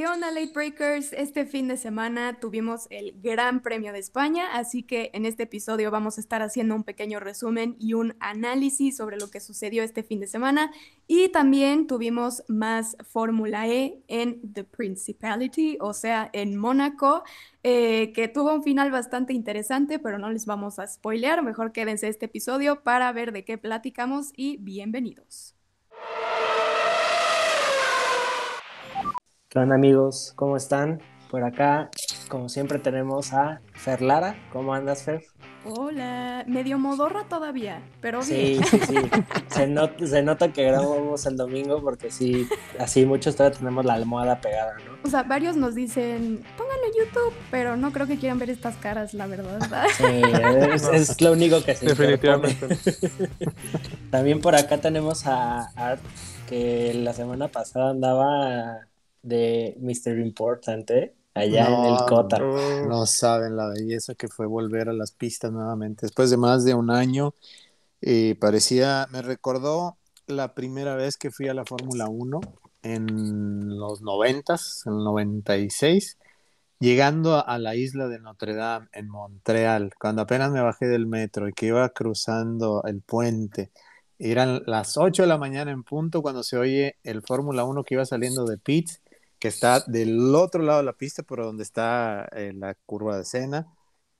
¿Qué onda, Late Breakers? Este fin de semana tuvimos el Gran Premio de España, así que en este episodio vamos a estar haciendo un pequeño resumen y un análisis sobre lo que sucedió este fin de semana. Y también tuvimos más Fórmula E en The Principality, o sea, en Mónaco, eh, que tuvo un final bastante interesante, pero no les vamos a spoilear. Mejor quédense este episodio para ver de qué platicamos y bienvenidos. ¿Qué onda amigos? ¿Cómo están? Por acá, como siempre, tenemos a Fer Lara. ¿Cómo andas, Fer? Hola, medio modorra todavía, pero bien. Sí, sí, sí. se, nota que grabamos el domingo porque sí, así muchos todavía tenemos la almohada pegada, ¿no? O sea, varios nos dicen, pónganlo en YouTube, pero no creo que quieran ver estas caras, la verdad. Sí, es, lo único que se Definitivamente. También por acá tenemos a Art, que la semana pasada andaba de Mr. Importante allá en el Cota. No saben la belleza que fue volver a las pistas nuevamente. Después de más de un año, eh, parecía, me recordó la primera vez que fui a la Fórmula 1 en los 90, en el 96, llegando a la isla de Notre Dame en Montreal, cuando apenas me bajé del metro y que iba cruzando el puente. Eran las 8 de la mañana en punto cuando se oye el Fórmula 1 que iba saliendo de pits que está del otro lado de la pista, por donde está eh, la curva de escena.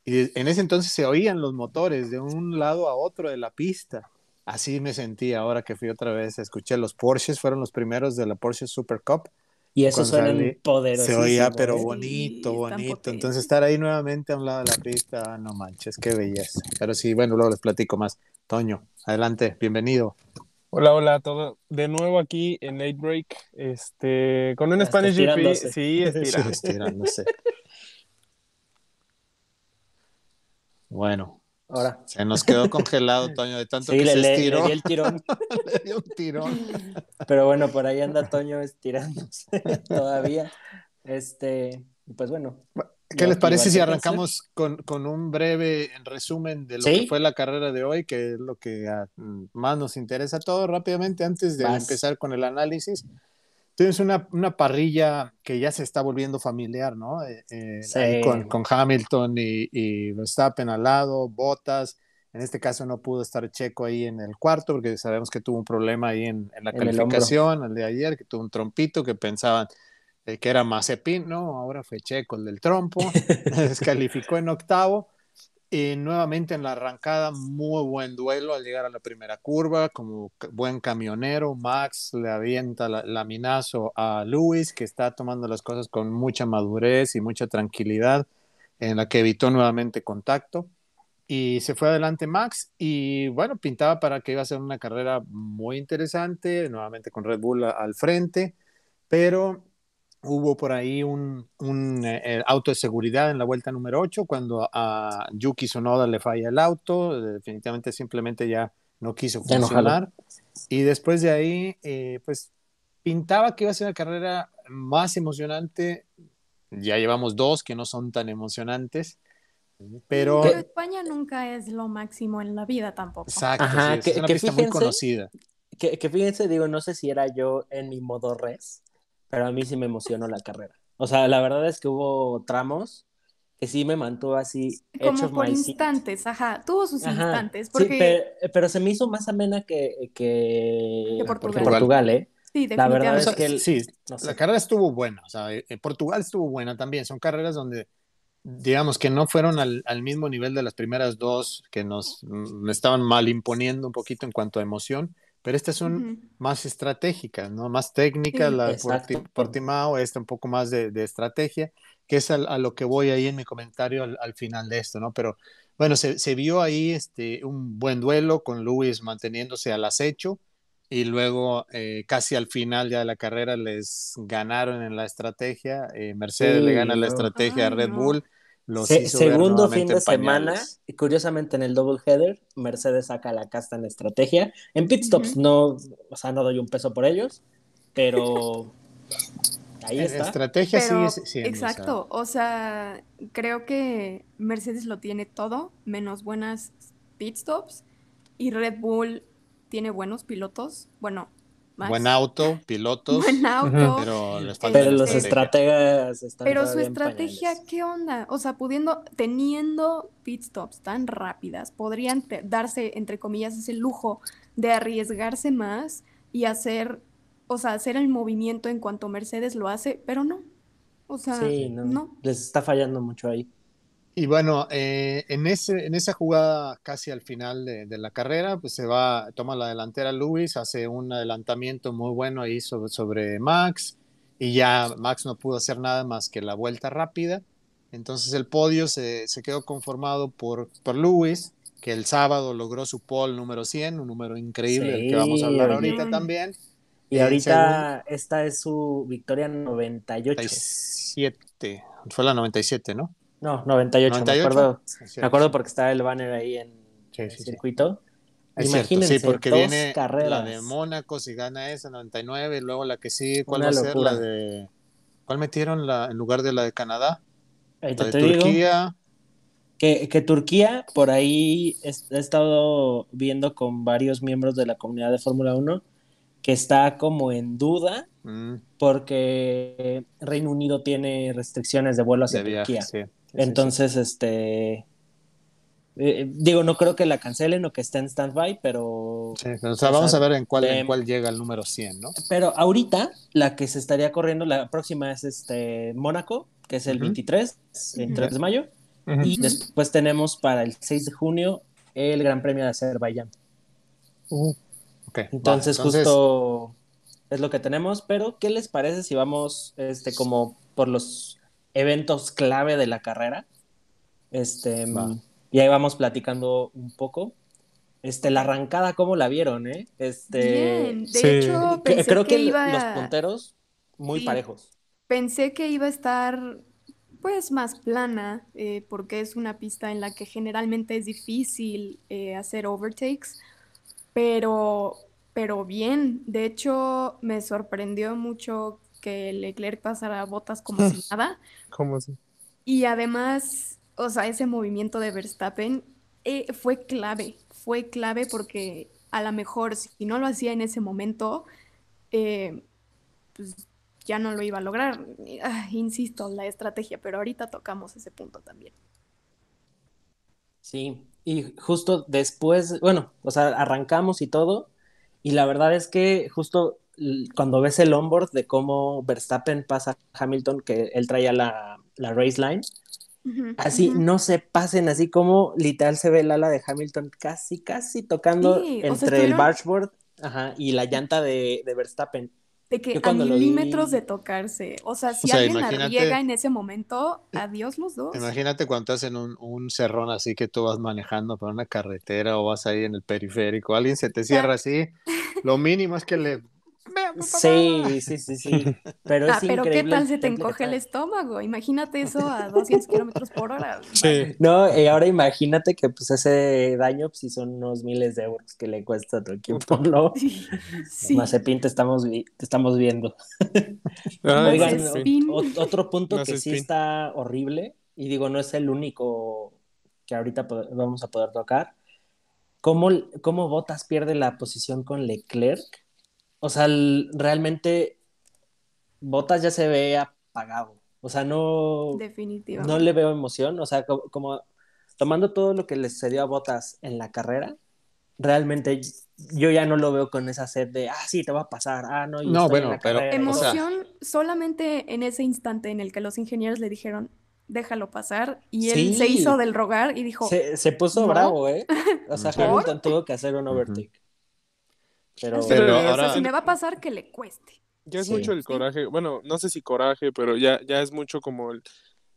Y en ese entonces se oían los motores de un lado a otro de la pista. Así me sentí ahora que fui otra vez. Escuché los Porsches, fueron los primeros de la Porsche Super Cup. Y eso suena poderoso. Se oía, pero bonito, bonito. Entonces estar ahí nuevamente a un lado de la pista, no manches, qué belleza. Pero sí, bueno, luego les platico más. Toño, adelante, bienvenido. Hola, hola a todos. De nuevo aquí en Late Break, este, con un Spanish GP. Sí, estirándose. bueno, ahora se nos quedó congelado, Toño, de tanto que le, se estiró. Le, dio el tirón. le dio un tirón. Pero bueno, por ahí anda Toño estirándose todavía. Este, pues bueno. ¿Qué les parece si arrancamos con, con, un breve resumen de lo que fue la carrera de hoy, que es lo que más nos interesa todo rápidamente antes de empezar con el análisis? Tienes una, una, parrilla que ya se está volviendo familiar, ¿no? Eh, eh, con, con, Hamilton y, y, Verstappen al lado, Bottas. En este caso no pudo estar Checo ahí en el cuarto porque sabemos que tuvo un problema ahí en, en la calificación el, el de ayer, que tuvo un trompito que pensaban eh, que era Mazepin, ¿no? Ahora fue Checo el del trompo, descalificó en octavo. Y nuevamente en la arrancada, muy buen duelo al llegar a la primera curva, como buen camionero, Max le avienta la, laminazo a Luis, que está tomando las cosas con mucha madurez y mucha tranquilidad, en la que evitó nuevamente contacto. Y se fue adelante Max y bueno, pintaba para que iba a ser una carrera muy interesante, nuevamente con Red Bull al frente, pero hubo por ahí un, un eh, auto de seguridad en la vuelta número 8 cuando a Yuki Sonoda le falla el auto, definitivamente simplemente ya no quiso funcionar. y después de ahí, eh, pues pintaba que iba a ser una carrera más emocionante. Ya llevamos dos que no son tan emocionantes. Pero... España nunca es lo máximo en la vida tampoco. Exacto, es una pista muy conocida. Que, que fíjense, digo, no sé si era yo en mi modo res, pero a mí sí me emocionó la carrera. O sea, la verdad es que hubo tramos que sí me mantuvo así. Como por instantes, ajá, tuvo sus instantes. Porque... Sí, pero, se me hizo más amena que, que... Portugal. Portugal, ¿eh? Sí. La verdad es que sí, la carrera estuvo buena, o sea, eh, Portugal estuvo buena también, son carreras donde digamos que no fueron al, al, mismo nivel de las primeras dos que nos mm, estaban mal imponiendo un poquito en cuanto a emoción, pero estas son más estratégicas, ¿no? Más técnicas, la de Portimao, esta un poco más de, de estrategia, que es a, lo que voy ahí en mi comentario al, al final de esto, ¿no? Pero bueno, se, se, vio ahí este, un buen duelo con Luis manteniéndose al acecho y luego eh, casi al final ya de la carrera les ganaron en la estrategia, eh, Mercedes le gana la estrategia a Red Bull segundo fin de semana, y curiosamente en el double header, Mercedes saca la casta en estrategia. En pit stops no, o sea, no doy un peso por ellos, pero ahí en está. Estrategia sí, sí, Exacto, o sea, creo que Mercedes lo tiene todo, menos buenas pit stops, y Red Bull tiene buenos pilotos, bueno, Buen auto, pilotos. Buen auto. Pero, les falta pero los estrategas están Pero su estrategia, ¿qué onda? O sea, pudiendo, teniendo pit stops tan rápidas, podrían darse, entre comillas, ese lujo de arriesgarse más y hacer, o sea, hacer el movimiento en cuanto Mercedes lo hace, pero no. O sea, no. Les está fallando mucho ahí. Y bueno, eh, en, ese, en esa jugada casi al final de, la carrera, pues se va, toma la delantera Luis, hace un adelantamiento muy bueno ahí sobre, sobre Max, y ya Max no pudo hacer nada más que la vuelta rápida. Entonces el podio se, se quedó conformado por, por Lewis, que el sábado logró su pole número 100, un número increíble del que vamos a hablar ahorita también. Y ahorita esta es su victoria 98. 97, fue la 97, ¿no? No, 98, me acuerdo. me acuerdo porque estaba el banner ahí en el circuito. Imagínense, sí, porque viene la de Mónaco, si gana esa, 99, y luego la que sí, ¿cuál va a ser? La de... ¿Cuál metieron la, en lugar de la de Canadá? la de Turquía. que, que, Turquía, por ahí he, estado viendo con varios miembros de la comunidad de Fórmula 1 que está como en duda mm. porque Reino Unido tiene restricciones de vuelo hacia Turquía. Sí. Entonces, este. Eh, digo, no creo que la cancelen o que esté en stand-by, pero. Sí, o sea, vamos a ver en cuál, en cuál llega el número 100, ¿no? Pero ahorita, la que se estaría corriendo, la próxima es este Mónaco, que es el 23, el 3 de mayo. Y después tenemos para el 6 de junio el Gran Premio de Azerbaiyán. Uh, okay, entonces, justo es lo que tenemos, pero ¿qué les parece si vamos este, como por los eventos clave de la carrera. Este, y ahí vamos platicando un poco. Este, la arrancada, ¿cómo la vieron, eh? Este, Bien. De hecho, creo que, los punteros muy parejos. Pensé que iba a estar pues más plana, eh, porque es una pista en la que generalmente es difícil eh, hacer overtakes, pero, pero bien. De hecho, me sorprendió mucho que Leclerc pasara botas como si nada. ¿Cómo así? Y además, o sea, ese movimiento de Verstappen eh, fue clave, fue clave porque a lo mejor si no lo hacía en ese momento, eh, pues ya no lo iba a lograr. Ah, insisto, la estrategia, pero ahorita tocamos ese punto también. Sí, y justo después, bueno, o sea, arrancamos y todo, y la verdad es que justo cuando ves el onboard de cómo Verstappen pasa a Hamilton, que él traía la, la race line, así no se pasen, así como literal se ve el ala de Hamilton casi, casi tocando entre el bargeboard y la llanta de, de Verstappen. De que a milímetros de tocarse. O sea, si alguien arriesga en ese momento, adiós los dos. Imagínate cuando estás en un, un, cerrón así que tú vas manejando por una carretera o vas ahí en el periférico, alguien se te cierra así, lo mínimo es que le Sí, sí, sí, sí. Pero, ah, pero ¿qué tal se te encoge el estómago? Imagínate eso a 200 kilómetros por hora. Sí. No, y ahora imagínate que pues ese daño pues, sí son unos miles de euros que le cuesta a tu equipo, ¿no? Sí. sí. Mazepin te estamos, te estamos viendo. Ah, Oigan, otro punto que sí está horrible, y digo, no es el único que ahorita vamos a poder tocar. ¿Cómo, cómo Botas pierde la posición con Leclerc? O sea, realmente Botas ya se ve apagado. O sea, no. No le veo emoción. O sea, como, tomando todo lo que le sucedió a Botas en la carrera, realmente yo ya no lo veo con esa sed de, ah, sí, te va a pasar. Ah, no, no bueno, pero. Emoción solamente en ese instante en el que los ingenieros le dijeron, déjalo pasar. Y él se hizo del rogar y dijo. Se, puso bravo, ¿eh? O sea, Hamilton tuvo que hacer un overtake. Pero, ahora... si me va a pasar, que le cueste. Ya es mucho el coraje, bueno, no sé si coraje, pero ya, ya es mucho como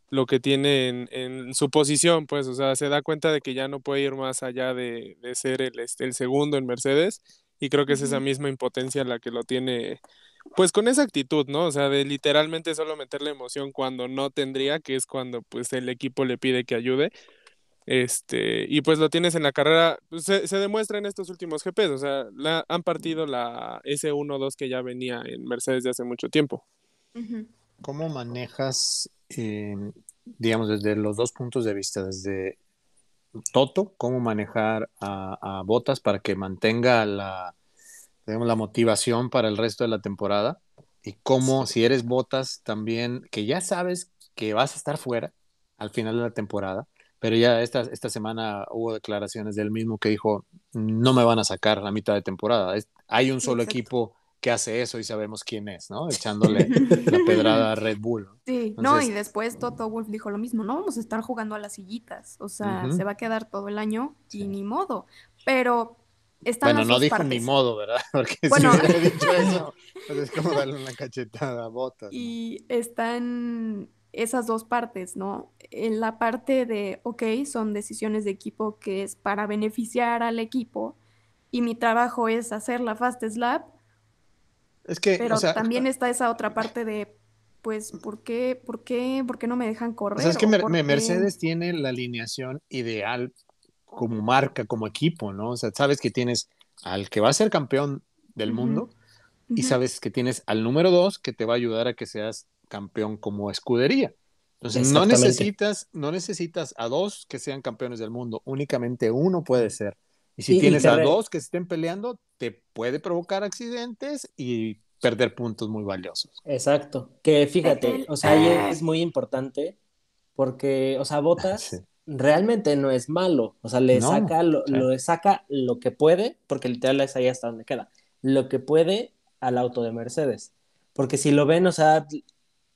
lo que tiene en, su posición, pues, o sea, se da cuenta de que ya no puede ir más allá de, ser el, este, el segundo en Mercedes, y creo que es esa misma impotencia la que lo tiene, pues con esa actitud, ¿no? O sea, de literalmente solo meterle emoción cuando no tendría, que es cuando pues el equipo le pide que ayude, este, y pues lo tienes en la carrera, pues, se, se, demuestra en estos últimos GPs, o sea, la, han partido la S1-2 que ya venía en Mercedes de hace mucho tiempo. ¿Cómo manejas, eh, digamos, desde los dos puntos de vista, desde Toto, cómo manejar a, a Botas para que mantenga la, tenemos la motivación para el resto de la temporada y cómo si eres Botas también, que ya sabes que vas a estar fuera al final de la temporada, pero ya esta, esta semana hubo declaraciones del mismo que dijo, no me van a sacar la mitad de temporada. hay un solo equipo que hace eso y sabemos quién es, ¿no? Echándole la pedrada a Red Bull. Sí, no, y después Toto Wolf dijo lo mismo, no vamos a estar jugando a las sillitas, o sea, se va a quedar todo el año y ni modo, pero están Bueno, no dijo ni modo, ¿verdad? Porque si hubiera dicho eso, pues es como darle una cachetada a botas. Y están esas dos partes, ¿no? En la parte de, ok, son decisiones de equipo que es para beneficiar al equipo y mi trabajo es hacer la fast slap, es que, pero también está esa otra parte de, pues, ¿por qué, por qué, por qué no me dejan correr? O sea, es que Mercedes tiene la alineación ideal como marca, como equipo, ¿no? O sea, sabes que tienes al que va a ser campeón del mundo y sabes que tienes al número dos que te va a ayudar a que seas campeón como escudería. Entonces, no necesitas, no necesitas a dos que sean campeones del mundo, únicamente uno puede ser. Y si tienes a dos que estén peleando, te puede provocar accidentes y perder puntos muy valiosos. Exacto. Que fíjate, o sea, ahí es muy importante porque, o sea, Botas realmente no es malo. O sea, le saca lo, saca lo que puede, porque literal es ahí hasta donde queda, lo que puede al auto de Mercedes. Porque si lo ven, o sea,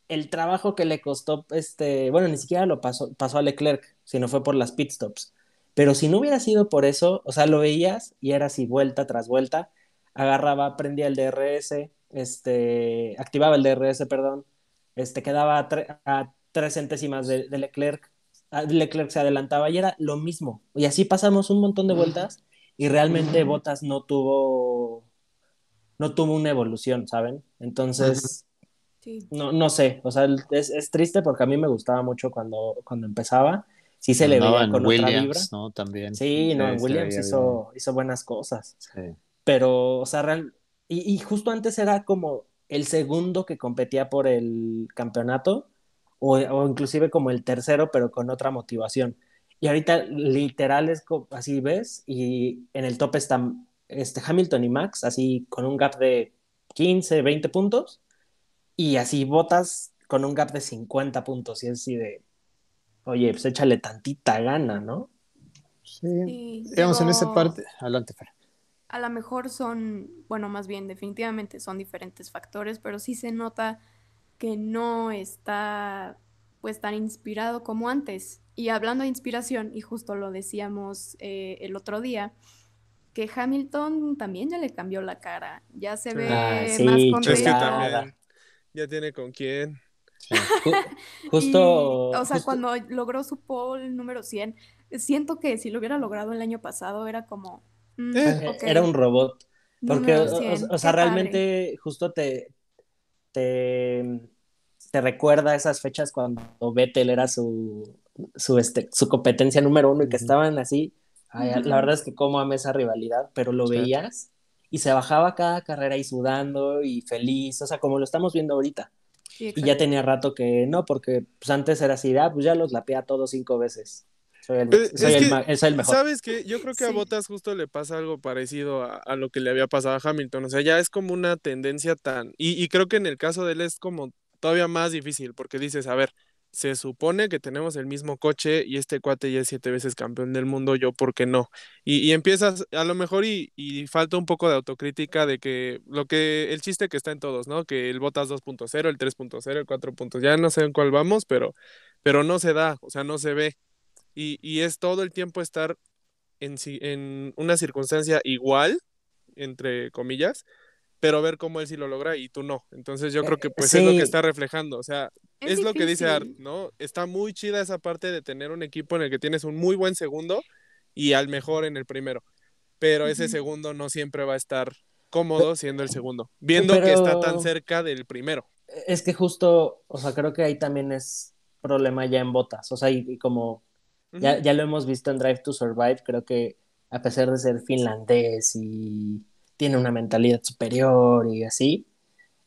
el trabajo que le costó, este, bueno, ni siquiera lo pasó, pasó a Leclerc, sino fue por las pit stops. Pero si no hubiera sido por eso, o sea, lo veías y era así vuelta tras vuelta, agarraba, prendía el DRS, este, activaba el DRS, perdón, este, quedaba a, tres centésimas de, Leclerc, Leclerc se adelantaba y era lo mismo. Y así pasamos un montón de vueltas y realmente Botas no tuvo, no tuvo una evolución, ¿saben? Entonces, no, no sé, o sea, es, es, triste porque a mí me gustaba mucho cuando, cuando empezaba sí se le veía con otra vibra. ¿no? También. Sí, no, Williams hizo, hizo, buenas cosas. Sí. Pero, o sea, real, y, justo antes era como el segundo que competía por el campeonato, o, o, inclusive como el tercero, pero con otra motivación. Y ahorita literal es así, ¿ves? Y en el top están este, Hamilton y Max, así con un gap de 15, 20 puntos, y así botas con un gap de 50 puntos, y es así de, oye, pues échale tantita gana, ¿no? Sí. Digamos, en esa parte, adelante, Fer. A lo mejor son, bueno, más bien, definitivamente son diferentes factores, pero sí se nota que no está pues tan inspirado como antes. Y hablando de inspiración, y justo lo decíamos eh, el otro día, que Hamilton también ya le cambió la cara, ya se ve ah, más contento. Ya tiene con quién. Justo. o sea, cuando logró su pole número 100, siento que si lo hubiera logrado el año pasado era como. Mm, eh, era un robot. Porque, o, sea, realmente justo te, te, te recuerda esas fechas cuando Vettel era su, su, este, su competencia número uno y que estaban así. La verdad es que como amé esa rivalidad, pero lo veías y se bajaba cada carrera y sudando y feliz, o sea, como lo estamos viendo ahorita y ya tenía rato que no, porque pues antes era así, ah, pues ya los lapea todos cinco veces. Soy el, mejor. ¿Sabes qué? Yo creo que a Botas justo le pasa algo parecido a, lo que le había pasado a Hamilton. O sea, ya es como una tendencia tan. Y, y creo que en el caso de él es como todavía más difícil, porque dices, a ver, se supone que tenemos el mismo coche y este cuate ya es siete veces campeón del mundo, yo por qué no. Y, empiezas a lo mejor y, falta un poco de autocrítica de que lo que, el chiste que está en todos, ¿no? Que el Botas 2.0, el 3.0, el 4.0, ya no sé en cuál vamos, pero, pero no se da, o sea, no se ve. Y, y es todo el tiempo estar en, en una circunstancia igual, entre comillas, pero ver cómo él sí lo logra y tú no. Entonces yo creo que pues es lo que está reflejando, o sea, es, lo que dice Art, ¿no? Está muy chida esa parte de tener un equipo en el que tienes un muy buen segundo y al mejor en el primero, pero ese segundo no siempre va a estar cómodo siendo el segundo, viendo que está tan cerca del primero. Es que justo, o sea, creo que ahí también es problema ya en botas, o sea, y, como ya, ya lo hemos visto en Drive to Survive, creo que a pesar de ser finlandés y tiene una mentalidad superior y así.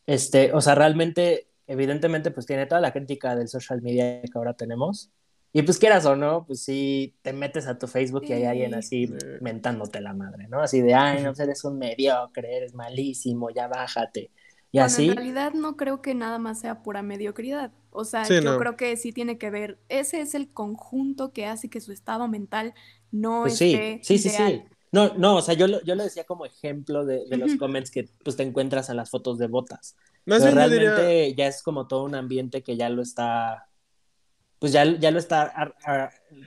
Este, o sea, realmente, evidentemente, pues tiene toda la crítica del social media que ahora tenemos, Y pues quieras o no, pues sí, te metes a tu Facebook y hay alguien así mentándote la madre, ¿no? Así de, ay, no, eres un mediocre, eres malísimo, ya bájate. Y así. En realidad no creo que nada más sea pura mediocridad. O sea, yo creo que sí tiene que ver, ese es el conjunto que hace que su estado mental no pues esté sí, sí, sí, sí. No, no, o sea, yo lo, yo lo decía como ejemplo de, los comments que pues te encuentras en las fotos de botas. Pero realmente ya es como todo un ambiente que ya lo está pues ya, ya lo está.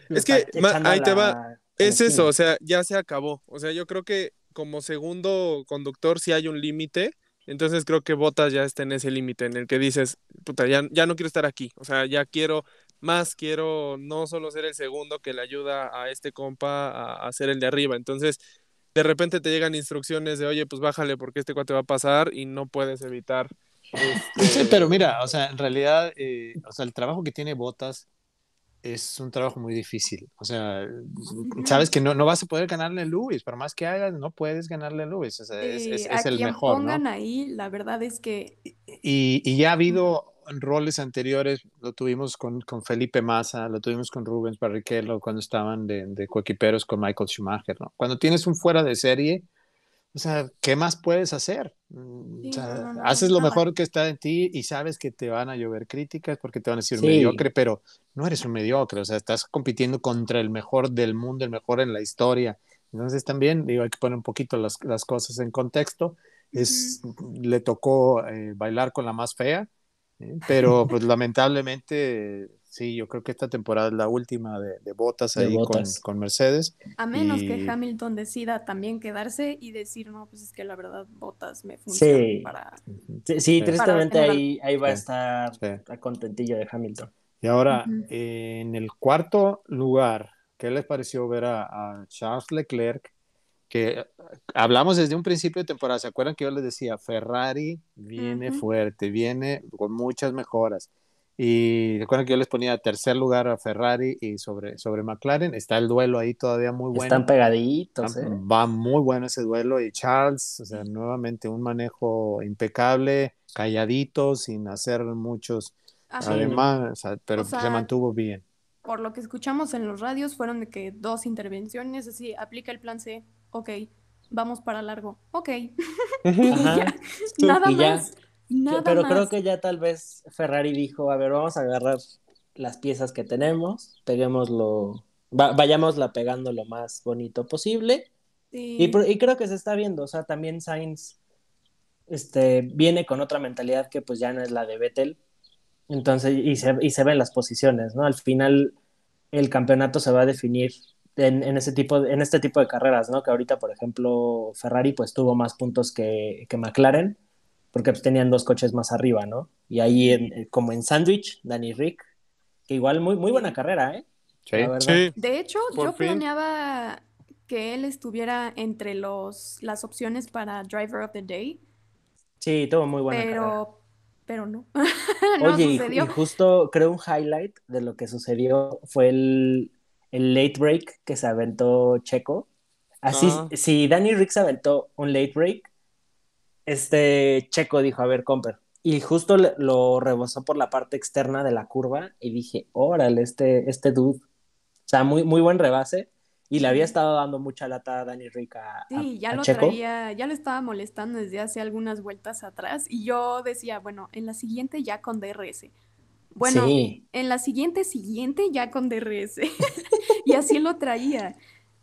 es que ahí te va. Es eso, o sea, ya se acabó. O sea, yo creo que como segundo conductor sí hay un límite. Entonces creo que Botas ya está en ese límite en el que dices, puta, ya, ya no quiero estar aquí. O sea, ya quiero más, quiero no solo ser el segundo que le ayuda a este compa a, a ser el de arriba. Entonces, de repente te llegan instrucciones de, oye, pues bájale porque este cuate va a pasar y no puedes evitar Sí, pero mira, o sea, en realidad, eh, o sea, el trabajo que tiene Botas es un trabajo muy difícil. O sea, sabes que no, no vas a poder ganarle a Luis, por más que hagas, no puedes ganarle a Luis. O sea, es, es, el mejor. pongan ahí, la verdad es que. Y, y, ya ha habido roles anteriores, lo tuvimos con, con, Felipe Massa, lo tuvimos con Rubens Barrichello cuando estaban de, de coequiperos con Michael Schumacher, ¿no? Cuando tienes un fuera de serie, o sea, ¿qué más puedes hacer? Mm, o sea, haces lo mejor que está en ti y sabes que te van a llover críticas porque te van a decir mediocre, pero no eres un mediocre, o sea, estás compitiendo contra el mejor del mundo, el mejor en la historia. Entonces también, digo, hay que poner un poquito las, las cosas en contexto. Es, Le tocó eh, bailar con la más fea, ¿eh? pero pues lamentablemente Sí, yo creo que esta temporada es la última de, de botas ahí Con, Mercedes. A menos que Hamilton decida también quedarse y decir, no, pues es que la verdad botas me funcionan para... Sí, tristemente ahí, ahí va a estar a contentillo de Hamilton. Y ahora, en el cuarto lugar, ¿qué les pareció ver a, Charles Leclerc? Que hablamos desde un principio de temporada, ¿se acuerdan que yo les decía, Ferrari viene fuerte, viene con muchas mejoras? Y recuerden que yo les ponía tercer lugar a Ferrari y sobre, sobre McLaren. Está el duelo ahí todavía muy bueno. Están pegaditos. ¿eh? Va muy bueno ese duelo. Y Charles, o sea, nuevamente un manejo impecable, calladito, sin hacer muchos. Además, pero se mantuvo bien. Por lo que escuchamos en los radios, fueron de que dos intervenciones, así, aplica el plan C, ok, vamos para largo, ok. Nada más pero creo que ya tal vez Ferrari dijo, a ver, vamos a agarrar las piezas que tenemos, peguémoslo, vayámosla pegando lo más bonito posible. Y, creo que se está viendo, o sea, también Sainz este, viene con otra mentalidad que pues ya no es la de Vettel. Entonces, y se, y se ven las posiciones, ¿no? Al final el campeonato se va a definir en, ese tipo en este tipo de carreras, ¿no? Que ahorita, por ejemplo, Ferrari pues tuvo más puntos que, que McLaren porque pues, tenían dos coches más arriba, ¿no? Y ahí, eh, como en Sandwich, Danny Rick, que igual muy, muy buena carrera, ¿eh? Sí, De hecho, yo planeaba que él estuviera entre los, las opciones para Driver of the Day. Sí, tuvo muy buena pero, carrera. Pero no. no Oye, sucedió. Y, justo creo un highlight de lo que sucedió fue el, el late break que se aventó Checo. Así, ah. si Danny Rick se aventó un late break, este Checo dijo, a ver, Comper. Y justo lo rebosó por la parte externa de la curva y dije, órale, este, este dude. O sea, muy, muy buen rebase. Y le había estado dando mucha lata a Dani Rica. Sí, ya lo traía, ya lo estaba molestando desde hace algunas vueltas atrás. Y yo decía, bueno, en la siguiente ya con DRS. Bueno, en la siguiente, siguiente ya con DRS. y así lo traía.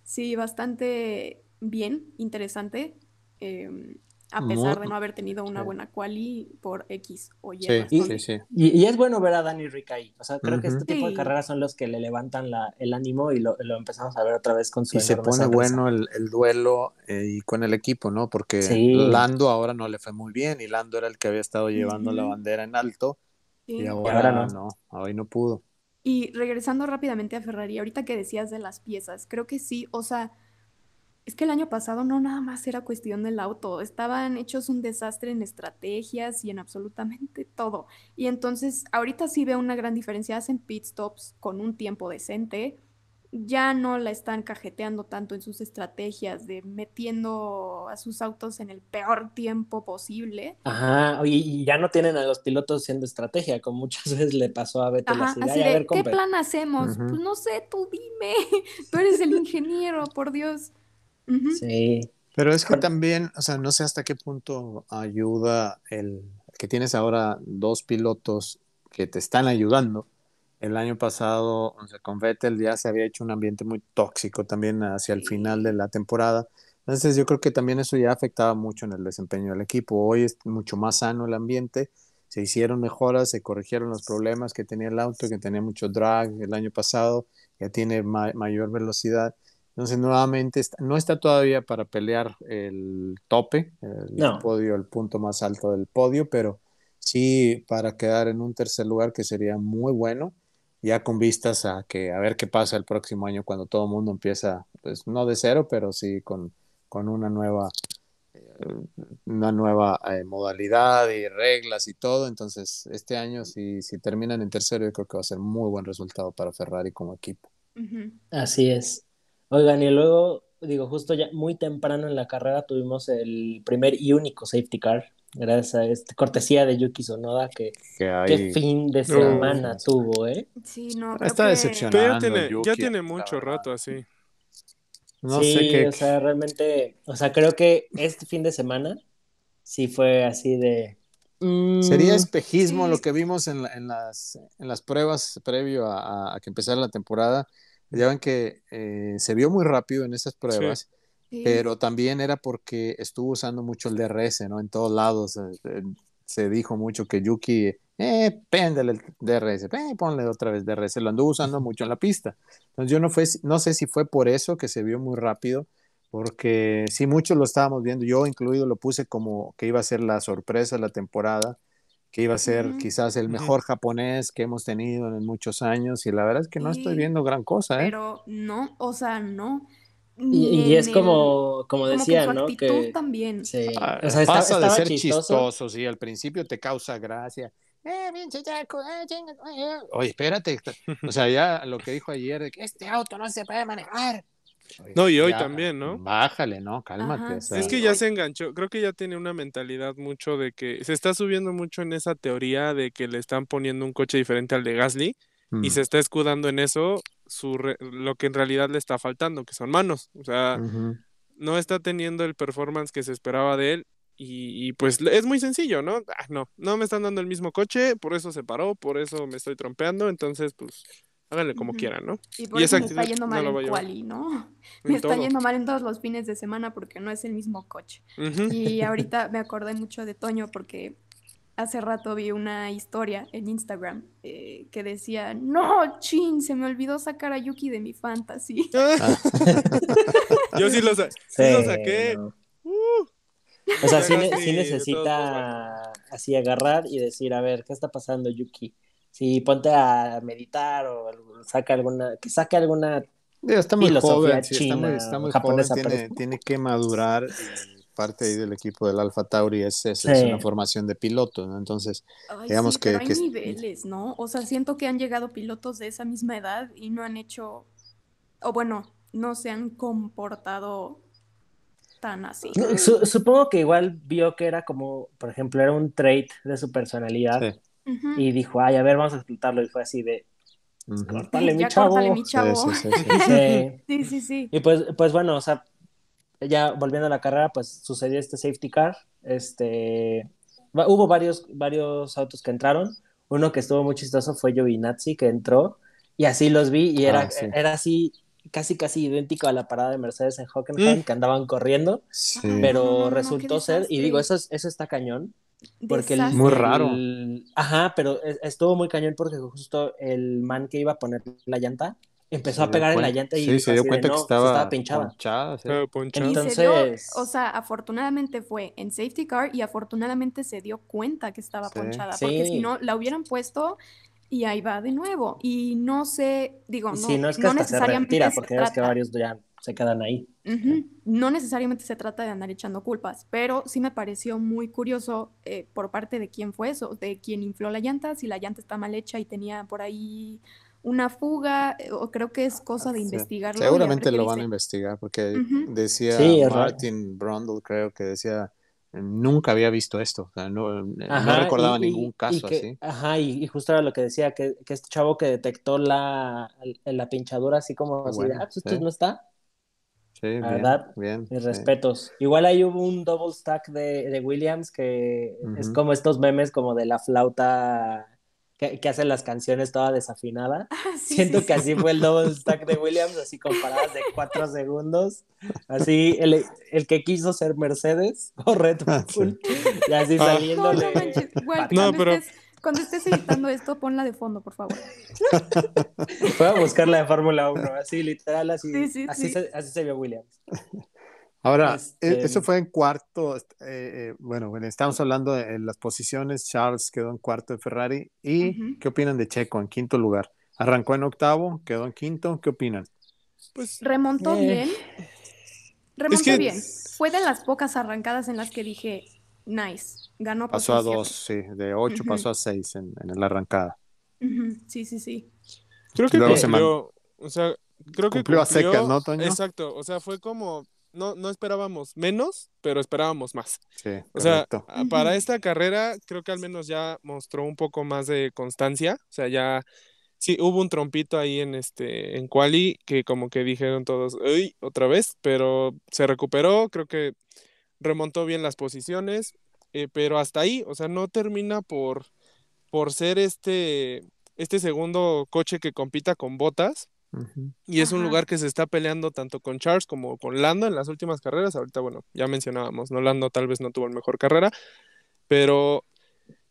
Sí, bastante bien, interesante. Eh, a pesar de no haber tenido una buena quali por X o Y. Sí, sí, y, es bueno ver a Danny Rick ahí. O sea, creo que este tipo de carreras son los que le levantan la, el ánimo y lo, lo, empezamos a ver otra vez con su Y se pone bueno el, el duelo eh, y con el equipo, ¿no? Porque Lando ahora no le fue muy bien y Lando era el que había estado llevando la bandera en alto y ahora, no. no, hoy no pudo. Y regresando rápidamente a Ferrari, ahorita que decías de las piezas, creo que sí, o sea es que el año pasado no nada más era cuestión del auto, estaban hechos un desastre en estrategias y en absolutamente todo. Y entonces ahorita sí veo una gran diferencia, hacen pit stops con un tiempo decente, ya no la están cajeteando tanto en sus estrategias de metiendo a sus autos en el peor tiempo posible. Ajá, y, ya no tienen a los pilotos haciendo estrategia, como muchas veces le pasó a Beto. Ajá, así de, ¿qué plan hacemos? Pues no sé, tú dime, tú eres el ingeniero, por Dios. Sí. Pero es que también, o sea, no sé hasta qué punto ayuda el que tienes ahora dos pilotos que te están ayudando el año pasado, o sea, con Vettel ya se había hecho un ambiente muy tóxico también hacia el final de la temporada. Entonces yo creo que también eso ya afectaba mucho en el desempeño del equipo. Hoy es mucho más sano el ambiente, se hicieron mejoras, se corrigieron los problemas que tenía el auto, que tenía mucho drag el año pasado, ya tiene mayor velocidad. Entonces nuevamente no está todavía para pelear el tope, el podio, el punto más alto del podio, pero sí para quedar en un tercer lugar que sería muy bueno ya con vistas a que a ver qué pasa el próximo año cuando todo el mundo empieza, pues no de cero, pero sí con, con una nueva, eh, una nueva eh, modalidad y reglas y todo. Entonces, este año, si, si terminan en tercero, yo creo que va a ser muy buen resultado para Ferrari como equipo. Así es. Oigan, y luego, digo, justo ya muy temprano en la carrera tuvimos el primer y único safety car Gracias a esta cortesía de Yuki Sonoda, que, qué fin de semana tuvo, ¿eh? Sí, no, Está decepcionado. ya tiene, ya tiene mucho rato así. No sí, sé qué. O sea, realmente, o sea, creo que este fin de semana sí fue así de. Mm, Sería espejismo lo que vimos en, en, las, en las pruebas previo a, a, que empezara la temporada. Ya ven que eh, se vio muy rápido en esas pruebas pero también era porque estuvo usando mucho el DRS, ¿no? En todos lados eh, se dijo mucho que Yuki, eh, péndele el DRS, eh, ponle otra vez DRS, lo anduvo usando mucho en la pista. Entonces yo no, fue, no sé si fue por eso que se vio muy rápido, porque sí, muchos lo estábamos viendo, yo incluido lo puse como que iba a ser la sorpresa de la temporada, que iba a ser quizás el mejor japonés que hemos tenido en muchos años, y la verdad es que no estoy viendo gran cosa, ¿eh? Pero no, o sea, no. Y, es como, como decía, que ¿no? Que también. Sí. Ah, o sea, pasa de ser chistoso. sí, al principio te causa gracia. Eh, pinche Jaco, eh, eh, Oye, espérate. O sea, ya lo que dijo ayer, que este auto no se puede manejar. no, y hoy también, ¿no? Bájale, ¿no? Cálmate. es que ya se enganchó. Creo que ya tiene una mentalidad mucho de que se está subiendo mucho en esa teoría de que le están poniendo un coche diferente al de Gasly y mm. se está escudando en eso su lo que en realidad le está faltando, que son manos. O sea, no está teniendo el performance que se esperaba de él. Y, pues es muy sencillo, ¿no? Ah, no, no me están dando el mismo coche, por eso se paró, por eso me estoy trompeando, entonces pues háganle como quieran, ¿no? Y por eso me está yendo mal en quali, ¿no? Me está yendo mal en todos los fines de semana porque no es el mismo coche. Y ahorita me acordé mucho de Toño porque hace rato vi una historia en Instagram eh, que decía, no, chin, se me olvidó sacar a Yuki de mi fantasy. Ah. Yo sí lo, saqué. Uh. O sea, sí, necesita así agarrar y decir, a ver, ¿qué está pasando, Yuki? Si ponte a meditar o saca alguna, que saque alguna está muy joven, está muy, japonesa, tiene, tiene, que madurar parte ahí del equipo del Alfa Tauri es, es, una formación de pilotos, ¿no? Entonces, digamos que, hay niveles, ¿no? O sea, siento que han llegado pilotos de esa misma edad y no han hecho, o bueno, no se han comportado tan así. supongo que igual vio que era como, por ejemplo, era un trait de su personalidad y dijo, ay, a ver, vamos a explotarlo y fue así de, Córtale, mi chavo. Córtale, mi chavo. Sí, sí, sí. Y pues, pues bueno, o sea, ya volviendo a la carrera, pues sucedió este safety car. Este, hubo varios, varios autos que entraron. Uno que estuvo muy chistoso fue Giovinazzi, que entró, y así los vi, y era, ah, era así, casi casi idéntico a la parada de Mercedes en Hockenheim, mm. que andaban corriendo, pero resultó ser, y digo, eso, eso está cañón, porque el, muy raro. ajá, pero estuvo muy cañón porque justo el man que iba a poner la llanta empezó a pegar en la llanta y sí, se dio cuenta que estaba, pinchada. Entonces, o sea, afortunadamente fue en safety car y afortunadamente se dio cuenta que estaba ponchada, porque si no la hubieran puesto y ahí va de nuevo. Y no sé, digo, no, no es que necesariamente se porque es que varios ya se quedan ahí. No necesariamente se trata de andar echando culpas, pero sí me pareció muy curioso eh, por parte de quién fue eso, de quién infló la llanta, si la llanta está mal hecha y tenía por ahí una fuga, eh, o creo que es cosa de investigarlo. Seguramente lo van a investigar, porque decía Martin Brundle, creo que decía, nunca había visto esto, no, recordaba ningún caso así. Ajá, y, justo era lo que decía, que, este chavo que detectó la, la pinchadura así como así, ah, pues esto no está. Sí, verdad, bien, mis respetos. Igual ahí hubo un double stack de, de Williams que es como estos memes como de la flauta que, que hace las canciones toda desafinada. Ah, Siento que así fue el double stack de Williams, así comparadas de cuatro segundos. Así el, el, que quiso ser Mercedes o Red ah, Bull. Y así saliéndole. No, pero... Cuando estés editando esto, ponla de fondo, por favor. Voy a buscar la de Fórmula 1, así literal, así, así, Se, así se vio Williams. Ahora, e, este, eso fue en cuarto, eh, eh, bueno, bueno, estamos hablando de las posiciones, Charles quedó en cuarto de Ferrari, ¿y qué opinan de Checo en quinto lugar? Arrancó en octavo, quedó en quinto, ¿qué opinan? Pues remontó eh, bien, remontó bien, fue de las pocas arrancadas en las que dije, nice, ganó. Pasó a dos, sí, de ocho pasó a seis en, en la arrancada. Sí, sí, sí. Creo que cumplió, o sea, creo que cumplió, a secas, ¿no, Toño? Exacto, o sea, fue como no, no esperábamos menos, pero esperábamos más. o sea, para esta carrera creo que al menos ya mostró un poco más de constancia. O sea, ya sí hubo un trompito ahí en este en quali que como que dijeron todos, "Uy, otra vez", pero se recuperó, creo que remontó bien las posiciones, eh, pero hasta ahí, o sea, no termina por por ser este este segundo coche que compita con botas y es un lugar que se está peleando tanto con Charles como con Lando en las últimas carreras. Ahorita, bueno, ya mencionábamos, ¿no? Lando tal vez no tuvo el mejor carrera, pero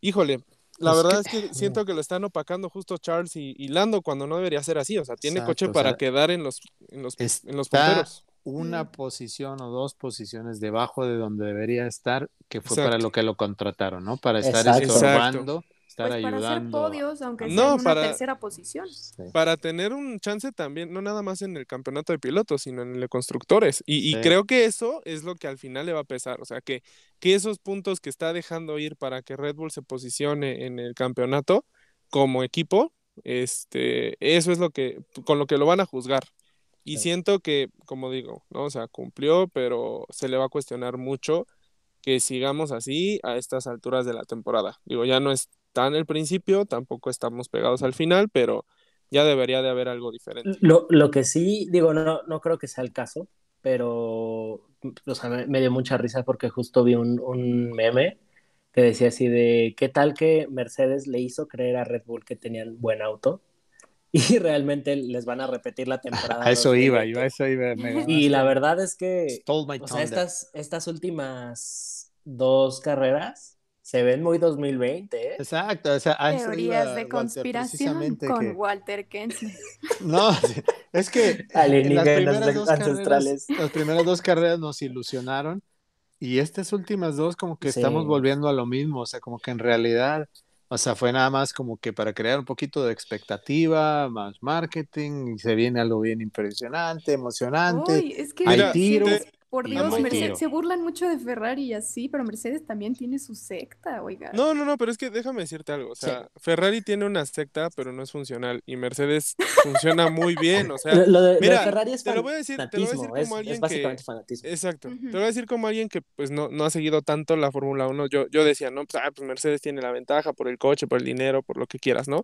híjole, la verdad es que siento que lo están opacando justo Charles y, Lando cuando no debería ser así. O sea, tiene coche para quedar en los, en los, en los punteros. Una posición o dos posiciones debajo de donde debería estar, que fue para lo que lo contrataron, ¿no? Para estar estorbando pues ayudando. Para hacer podios, aunque sea en una tercera posición. Para tener un chance también, no nada más en el campeonato de pilotos, sino en el de constructores. Y, creo que eso es lo que al final le va a pesar. O sea, que, que esos puntos que está dejando ir para que Red Bull se posicione en el campeonato como equipo, este, eso es lo que, con lo que lo van a juzgar. Y siento que, como digo, ¿no? O sea, cumplió, pero se le va a cuestionar mucho que sigamos así a estas alturas de la temporada. Digo, ya no es en el principio, tampoco estamos pegados al final, pero ya debería de haber algo diferente. Lo, lo que sí, digo, no, no creo que sea el caso, pero o sea, me, dio mucha risa porque justo vi un, un, meme que decía así de, ¿qué tal que Mercedes le hizo creer a Red Bull que tenían buen auto? Y realmente les van a repetir la temporada. A eso iba, yo a eso iba. y la verdad es que o sea, estas, estas últimas dos carreras se ven muy 2020, ¿eh? Exacto, o sea, teorías de conspiración con Walter Kensler. No, es que las primeras dos ancestrales. Carreras, las primeras dos carreras nos ilusionaron y estas últimas dos como que estamos volviendo a lo mismo, o sea, como que en realidad, o sea, fue nada más como que para crear un poquito de expectativa, más marketing y se viene algo bien impresionante, emocionante. Uy, es que hay tiros. Por Dios, Mercedes, se burlan mucho de Ferrari y así, pero Mercedes también tiene su secta, oiga. No, no, no, pero es que déjame decirte algo. O sea, Ferrari tiene una secta, pero no es funcional. Y Mercedes funciona muy bien. O sea, lo de, mira, Ferrari es te lo voy a decir, te lo voy a decir como alguien es básicamente que. Fanatismo. Exacto. Te lo voy a decir como alguien que pues no, no ha seguido tanto la Fórmula 1. Yo, yo decía, no, pues, ah, pues Mercedes tiene la ventaja por el coche, por el dinero, por lo que quieras, ¿no?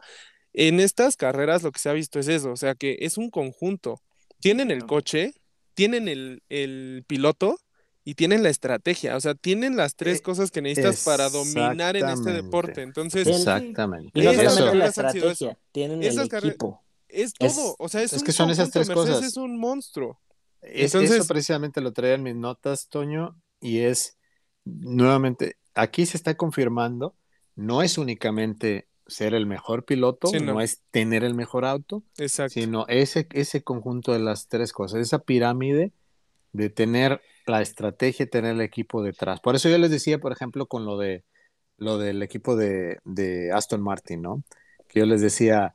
En estas carreras lo que se ha visto es eso, o sea que es un conjunto. Tienen el coche, tienen el, el piloto y tienen la estrategia, o sea, tienen las tres eh, cosas que necesitas para dominar en este deporte. Entonces, exactamente. Y no solamente la estrategia, tienen el equipo. Es todo, o sea, es, que son esas tres cosas. Es un monstruo. Entonces, eso precisamente lo traía en mis notas, Toño, y es nuevamente, aquí se está confirmando, no es únicamente ser el mejor piloto, no. es tener el mejor auto, sino ese, ese conjunto de las tres cosas, esa pirámide de tener la estrategia y tener el equipo detrás. Por eso yo les decía, por ejemplo, con lo de lo del equipo de, de Aston Martin, ¿no? Que yo les decía,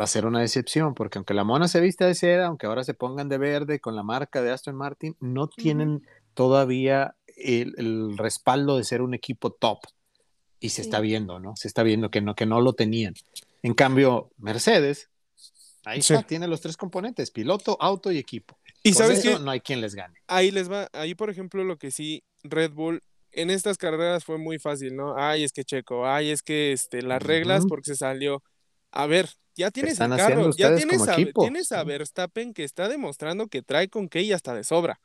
va a ser una decepción, porque aunque la mona se vista de seda, aunque ahora se pongan de verde con la marca de Aston Martin, no tienen todavía el, el, respaldo de ser un equipo top y se está viendo, ¿no? Se está viendo que no, que no lo tenían. En cambio, Mercedes Ahí está, tiene los tres componentes, piloto, auto y equipo. Y sabes que no hay quien les gane. Ahí les va, ahí por ejemplo lo que sí Red Bull en estas carreras fue muy fácil, ¿no? Ay, es que Checo, ay, es que este las reglas porque se salió. A ver, ya tienes a carro, ya tienes a, tienes a Verstappen que está demostrando que trae con qué y hasta de sobra.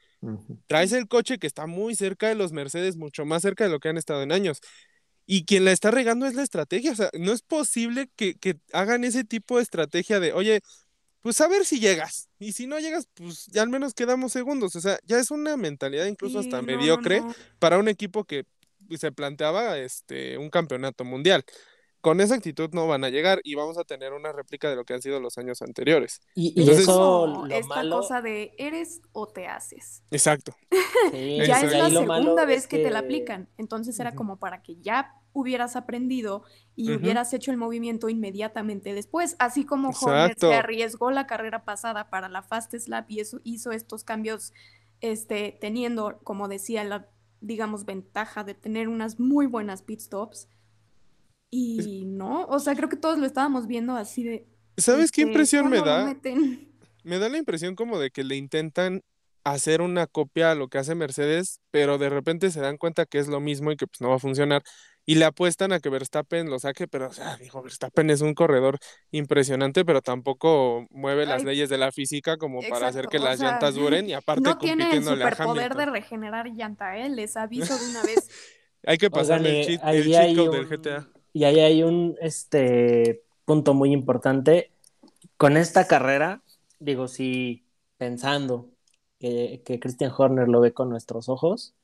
Traes el coche que está muy cerca de los Mercedes, mucho más cerca de lo que han estado en años. Y quien la está regando es la estrategia. O sea, no es posible que, que hagan ese tipo de estrategia de, oye, pues a ver si llegas. Y si no llegas, pues ya al menos quedamos segundos. O sea, ya es una mentalidad incluso hasta mediocre para un equipo que se planteaba este, un campeonato mundial con esa actitud no van a llegar y vamos a tener una réplica de lo que han sido los años anteriores. Y, eso, esta cosa de eres o te haces. Exacto. ya es la segunda vez que... te la aplican. Entonces era como para que ya hubieras aprendido y hubieras hecho el movimiento inmediatamente después, así como Horner se arriesgó la carrera pasada para la Fast Slap y eso hizo estos cambios este teniendo, como decía, la digamos ventaja de tener unas muy buenas pit stops y no, o sea, creo que todos lo estábamos viendo así de... ¿Sabes qué este, impresión me da? Me da la impresión como de que le intentan hacer una copia a lo que hace Mercedes, pero de repente se dan cuenta que es lo mismo y que pues no va a funcionar. Y le apuestan a que Verstappen lo saque, pero, o sea, dijo, Verstappen es un corredor impresionante, pero tampoco mueve las leyes de la física como para hacer que las llantas duren y aparte no tiene el superpoder de regenerar llanta, ¿eh? Les aviso de una vez. hay que pasarle el cheat, el del GTA. Y ahí hay un este, punto muy importante. Con esta carrera, digo, si pensando que, que Christian Horner lo ve con nuestros ojos,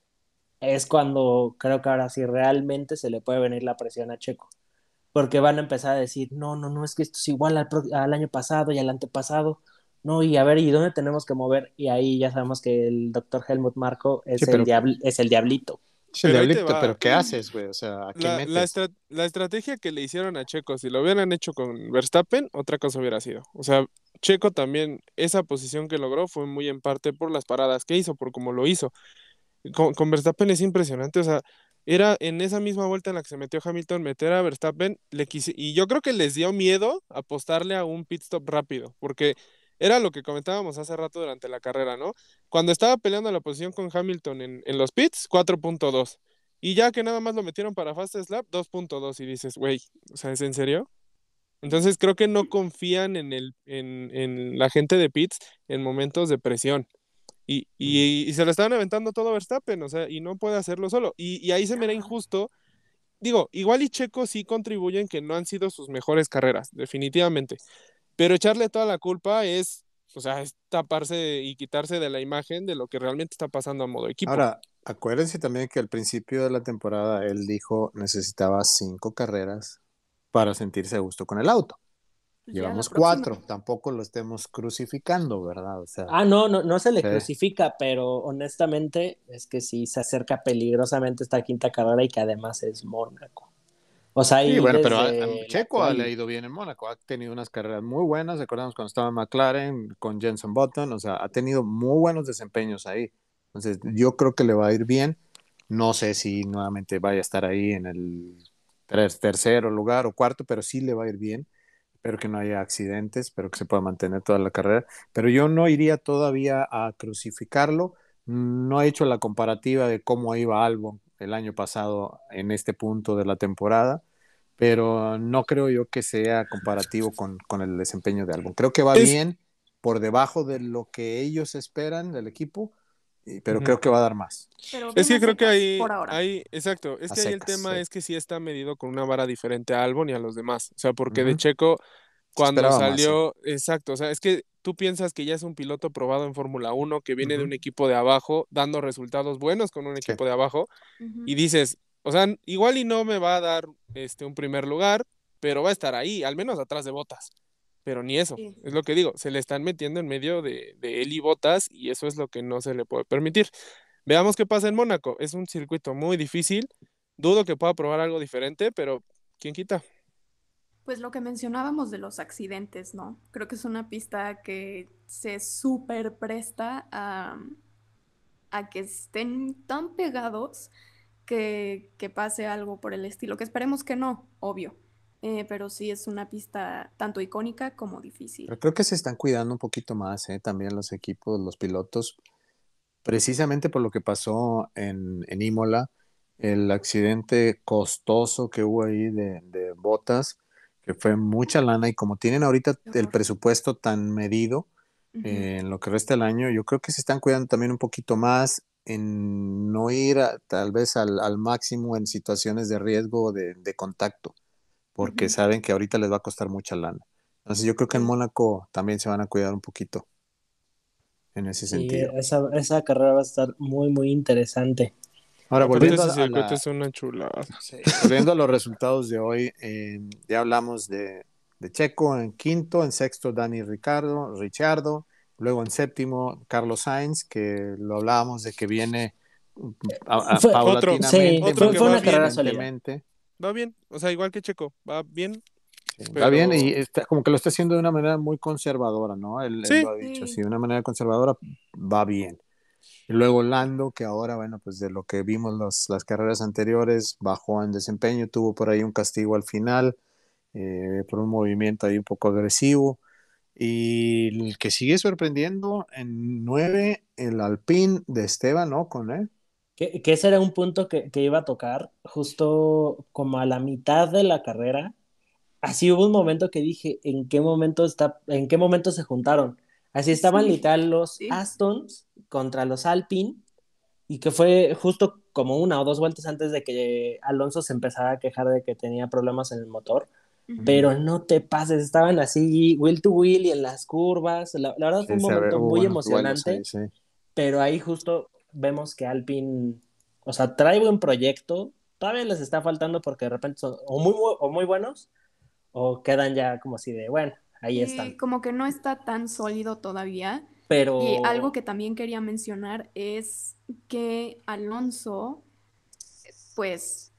es cuando creo que ahora sí realmente se le puede venir la presión a Checo. Porque van a empezar a decir, no, no, no, es que esto es igual al, año pasado y al antepasado. No, y a ver, ¿y dónde tenemos que mover? Y ahí ya sabemos que el doctor Helmut Marco es, el, es el diablito pero, ¿qué haces, güey? O sea, ¿a la, La, estrategia que le hicieron a Checo, si lo hubieran hecho con Verstappen, otra cosa hubiera sido. O sea, Checo también, esa posición que logró fue muy en parte por las paradas que hizo, por cómo lo hizo. Con, Verstappen es impresionante, o sea, era en esa misma vuelta en la que se metió Hamilton, meter a Verstappen, le quise, y yo creo que les dio miedo apostarle a un pit stop rápido, porque era lo que comentábamos hace rato durante la carrera, ¿no? Cuando estaba peleando la posición con Hamilton en, en los pits, 4.2. Y ya que nada más lo metieron para Fast Slap, 2.2. Y dices, güey, o sea, ¿es en serio? Entonces creo que no confían en, el, en, en la gente de pits en momentos de presión. Y, y, y, se lo estaban aventando todo Verstappen, o sea, y no puede hacerlo solo. Y, y ahí se me era injusto. Digo, igual y Checo sí contribuyen que no han sido sus mejores carreras, definitivamente. Pero echarle toda la culpa es, o sea, es taparse y quitarse de la imagen de lo que realmente está pasando a modo equipo. Ahora, acuérdense también que al principio de la temporada él dijo necesitaba cinco carreras para sentirse a gusto con el auto. Pues Llevamos cuatro, tampoco lo estemos crucificando, ¿verdad? O sea, ah, no, no, no se le crucifica, pero honestamente es que sí se acerca peligrosamente esta quinta carrera y que además es Mónaco. O sea, sí, bueno, pero Checo ha leído bien en Mónaco, ha tenido unas carreras muy buenas, recordamos cuando estaba en McLaren con Jenson Button, o sea, ha tenido muy buenos desempeños ahí. Entonces, yo creo que le va a ir bien. No sé si nuevamente vaya a estar ahí en el tercero lugar o cuarto, pero sí le va a ir bien. Espero que no haya accidentes, espero que se pueda mantener toda la carrera. Pero yo no iría todavía a crucificarlo. No he hecho la comparativa de cómo iba Albon el año pasado en este punto de la temporada, pero no creo yo que sea comparativo con, el desempeño de Albon. Creo que va bien por debajo de lo que ellos esperan del equipo, pero creo que va a dar más. es que creo que hay, hay, exacto, es que ahí el tema es que sí está medido con una vara diferente a Albon y a los demás, o sea, porque de Checo cuando salió, exacto, o sea, es que tú piensas que ya es un piloto probado en Fórmula 1, que viene de un equipo de abajo, dando resultados buenos con un equipo de abajo, y dices, o sea, igual y no me va a dar este, un primer lugar, pero va a estar ahí, al menos atrás de Botas. Pero ni eso, es lo que digo, se le están metiendo en medio de, de él y Botas, y eso es lo que no se le puede permitir. Veamos qué pasa en Mónaco. Es un circuito muy difícil. Dudo que pueda probar algo diferente, pero ¿quién quita? Pues lo que mencionábamos de los accidentes, ¿no? Creo que es una pista que se súper presta a, a, que estén tan pegados que, pase algo por el estilo, que esperemos que no, obvio. eh, pero sí es una pista tanto icónica como difícil. Pero creo que se están cuidando un poquito más ¿eh? también los equipos, los pilotos, precisamente por lo que pasó en, Imola, el accidente costoso que hubo ahí de botas, que fue mucha lana y como tienen ahorita el presupuesto tan medido eh, en lo que resta del año, yo creo que se están cuidando también un poquito más en no ir tal vez al, al, máximo en situaciones de riesgo de, de contacto, porque saben que ahorita les va a costar mucha lana. Entonces yo creo que en Mónaco también se van a cuidar un poquito en ese sentido. esa, esa carrera va a estar muy, muy interesante. Ahora, volviendo a, volviendo a los resultados de hoy, eh, ya hablamos de, de, Checo en quinto, en sexto Dani Ricardo, Richardo, luego en séptimo Carlos Sainz, que lo hablábamos de que viene a, paulatinamente, otro, fue, una carrera Va bien, o sea, igual que Checo, va bien. Va bien y está, como que lo está haciendo de una manera muy conservadora, ¿no? Él, lo ha dicho, sí, de una manera conservadora va bien. Luego Lando, que ahora, bueno, pues de lo que vimos los, las carreras anteriores, bajó en desempeño, tuvo por ahí un castigo al final, eh, por un movimiento ahí un poco agresivo. Y el que sigue sorprendiendo en nueve, el Alpine de Esteban Ocon, ¿eh? Que, que ese era un punto que, que, iba a tocar justo como a la mitad de la carrera. Así hubo un momento que dije, ¿en qué momento, está, en qué momento se juntaron? Así estaban literal los Astons contra los Alpine y que fue justo como una o dos vueltas antes de que Alonso se empezara a quejar de que tenía problemas en el motor. Pero no te pases, estaban así, wheel to wheel y en las curvas. La, verdad fue un momento muy emocionante. pero ahí justo vemos que Alpine, o sea, trae buen proyecto. Todavía les está faltando porque de repente son o muy, o muy buenos o quedan ya como así de, bueno, ahí están. Como que no está tan sólido todavía. Pero... Y algo que también quería mencionar es que Alonso, pues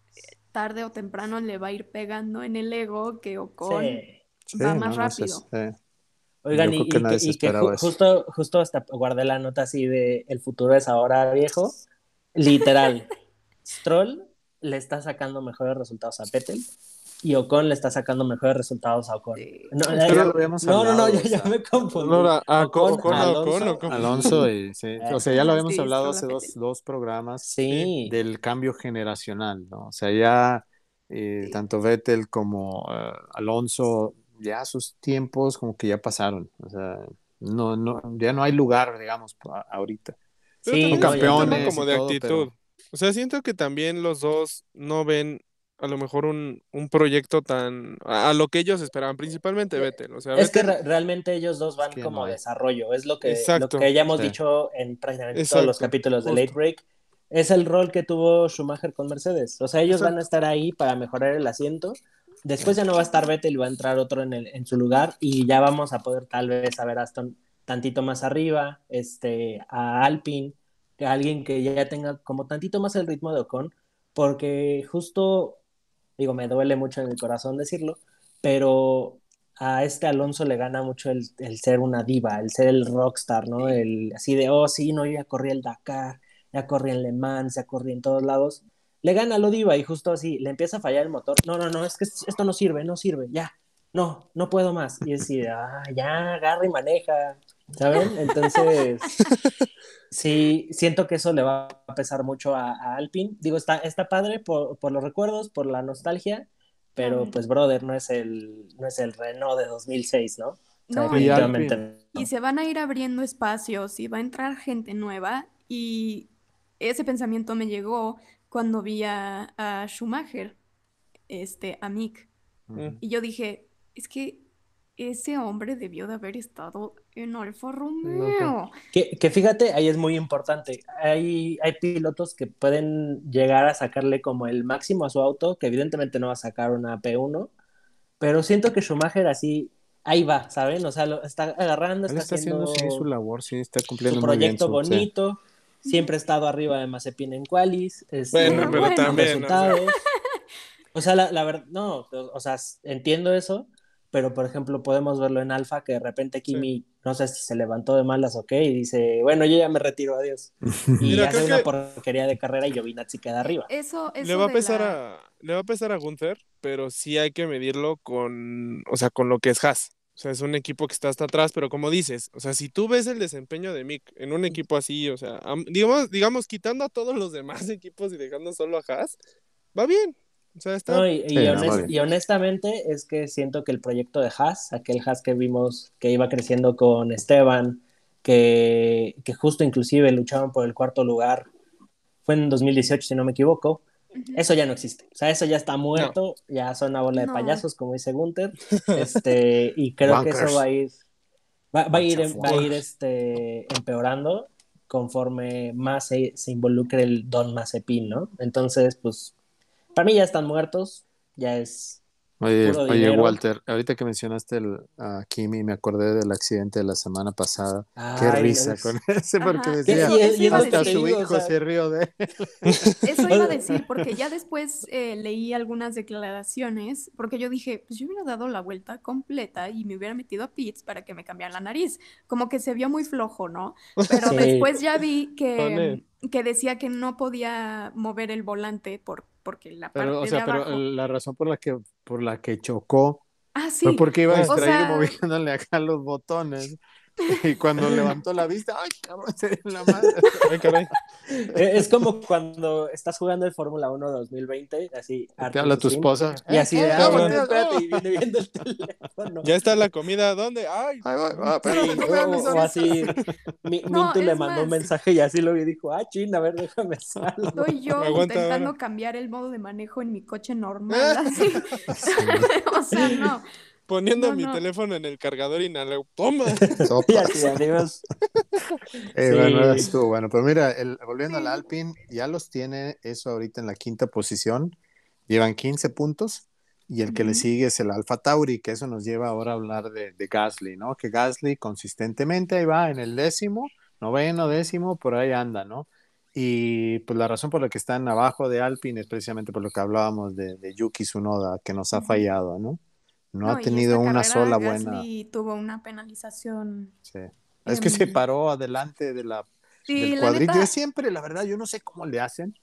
tarde o temprano le va a ir pegando en el ego que Ocon va más rápido. Oigan, y, que, justo, justo hasta guardé la nota así de el futuro es ahora viejo. Literal. Stroll le está sacando mejores resultados a Pettel y Ocon le está sacando mejores resultados a Ocon. No, no, no, ya, me confundí. a Ocon, Ocon, Alonso, y, sí. o sea, ya lo habíamos hablado hace dos, dos programas sí. del cambio generacional, ¿no? O sea, ya eh, tanto Vettel como uh, Alonso, ya sus tiempos como que ya pasaron, o sea, no, no, ya no hay lugar, digamos, ahorita. sí, son campeones. como de actitud. O sea, siento que también los dos no ven a lo mejor un, un proyecto tan a, lo que ellos esperaban, principalmente Vettel. O sea, es que realmente ellos dos van como desarrollo, es lo que, lo que ya hemos dicho en prácticamente todos los capítulos de Late Break. Es el rol que tuvo Schumacher con Mercedes. O sea, ellos van a estar ahí para mejorar el asiento. Después ya no va a estar Vettel y va a entrar otro en, el, en su lugar y ya vamos a poder tal vez a ver a Aston tantito más arriba, este, a Alpine, a alguien que ya tenga como tantito más el ritmo de Ocon, porque justo digo, me duele mucho en el corazón decirlo, pero a este Alonso le gana mucho el, ser una diva, el ser el rockstar, ¿no? El así de, oh, sí, no, ya corrí el Dakar, ya corrí en Le Mans, ya corrí en todos lados. Le gana lo diva y justo así, le empieza a fallar el motor. No, no, no, es que esto no sirve, no sirve, ya, no, no puedo más. Y decide, ah, ya, agarra y maneja, ¿saben? Entonces, sí, siento que eso le va a pesar mucho a, a Alpine. Digo, está, está padre por, por, los recuerdos, por la nostalgia, pero pues, brother, no es el, no es el Renault de 2006, ¿no? no y, se van a ir abriendo espacios y va a entrar gente nueva y ese pensamiento me llegó cuando vi a, a Schumacher, este, a Mick. Y yo dije, es que ese hombre debió de haber estado en Alfa Romeo. Que, que, fíjate, ahí es muy importante. Hay, hay pilotos que pueden llegar a sacarle como el máximo a su auto, que evidentemente no va a sacar una P1, pero siento que Schumacher así, ahí va, ¿saben? O sea, lo está agarrando, está, haciendo, su labor, sí, está cumpliendo su proyecto bonito. Siempre ha estado arriba de Mazepin en Qualis. Este, bueno, pero también. O sea, o sea la, la verdad, no, o sea, entiendo eso, pero por ejemplo podemos verlo en Alfa que de repente Kimi, no sé si se levantó de malas o qué, y dice, bueno, yo ya me retiro, adiós. Y hace una porquería de carrera y Giovinazzi queda arriba. Eso, eso le va a pesar a le va a pesar a Gunther, pero sí hay que medirlo con, o sea, con lo que es Haas. O sea, es un equipo que está hasta atrás, pero como dices, o sea, si tú ves el desempeño de Mick en un equipo así, o sea, digamos, digamos, quitando a todos los demás equipos y dejando solo a Haas, va bien. O sea, está... y, honestamente es que siento que el proyecto de Haas, aquel Haas que vimos que iba creciendo con Esteban, que, que justo inclusive luchaban por el cuarto lugar, fue en 2018 si no me equivoco, eso ya no existe. O sea, eso ya está muerto, ya son una bola de payasos, como dice Gunther. Este, y creo que eso va a ir, va, a ir, va a ir este, empeorando conforme más se, se, involucre el Don Mazepin, ¿no? Entonces, pues, para mí ya están muertos, ya es Oye, Walter, ahorita que mencionaste el, a Kimi, me acordé del accidente de la semana pasada. Qué risa con ese, porque decía, y, a su hijo se rió de él. Eso iba a decir, porque ya después eh, leí algunas declaraciones, porque yo dije, pues yo hubiera dado la vuelta completa y me hubiera metido a pits para que me cambiaran la nariz. Como que se vio muy flojo, ¿no? Pero después ya vi que que decía que no podía mover el volante por, porque la parte pero, o sea, de abajo... pero la razón por la que por la que chocó ah, sí. fue porque iba distraído sea... moviéndole acá los botones. Y cuando levantó la vista, ¡ay, cabrón! Se la madre. Ay, caray. Eh, es como cuando estás jugando el Fórmula 1 2020, así. Te habla tu esposa. Y así de, ah, bueno, espérate, y viene viendo el teléfono. Ya está la comida, ¿dónde? ¡Ay! Ay va, pero sí, o, o, así, mi, no, Mintu le mandó más... un mensaje y así lo vi y dijo, ah, chin, a ver, déjame salgo. Estoy yo aguanta, intentando ahora. cambiar el modo de manejo en mi coche normal, así. o sea, no poniendo no, mi no. teléfono en el cargador y nada, toma. Sopas. adiós. Eh, sí. Bueno, estuvo bueno, pero mira, el, volviendo sí. al Alpine, ya los tiene eso ahorita en la quinta posición, llevan 15 puntos. Y el que uh -huh. le sigue es el Alfa Tauri, que eso nos lleva ahora a hablar de, de, Gasly, ¿no? Que Gasly consistentemente ahí va en el décimo, noveno, décimo, por ahí anda, ¿no? Y pues la razón por la que están abajo de Alpine es precisamente por lo que hablábamos de, de Yuki Tsunoda, que nos ha fallado, ¿no? No, no ha tenido una sola Gasly buena. tuvo una penalización. Sí. Es que se paró adelante de la, sí, del cuadrito. Neta... Yo siempre, la verdad, yo no sé cómo le hacen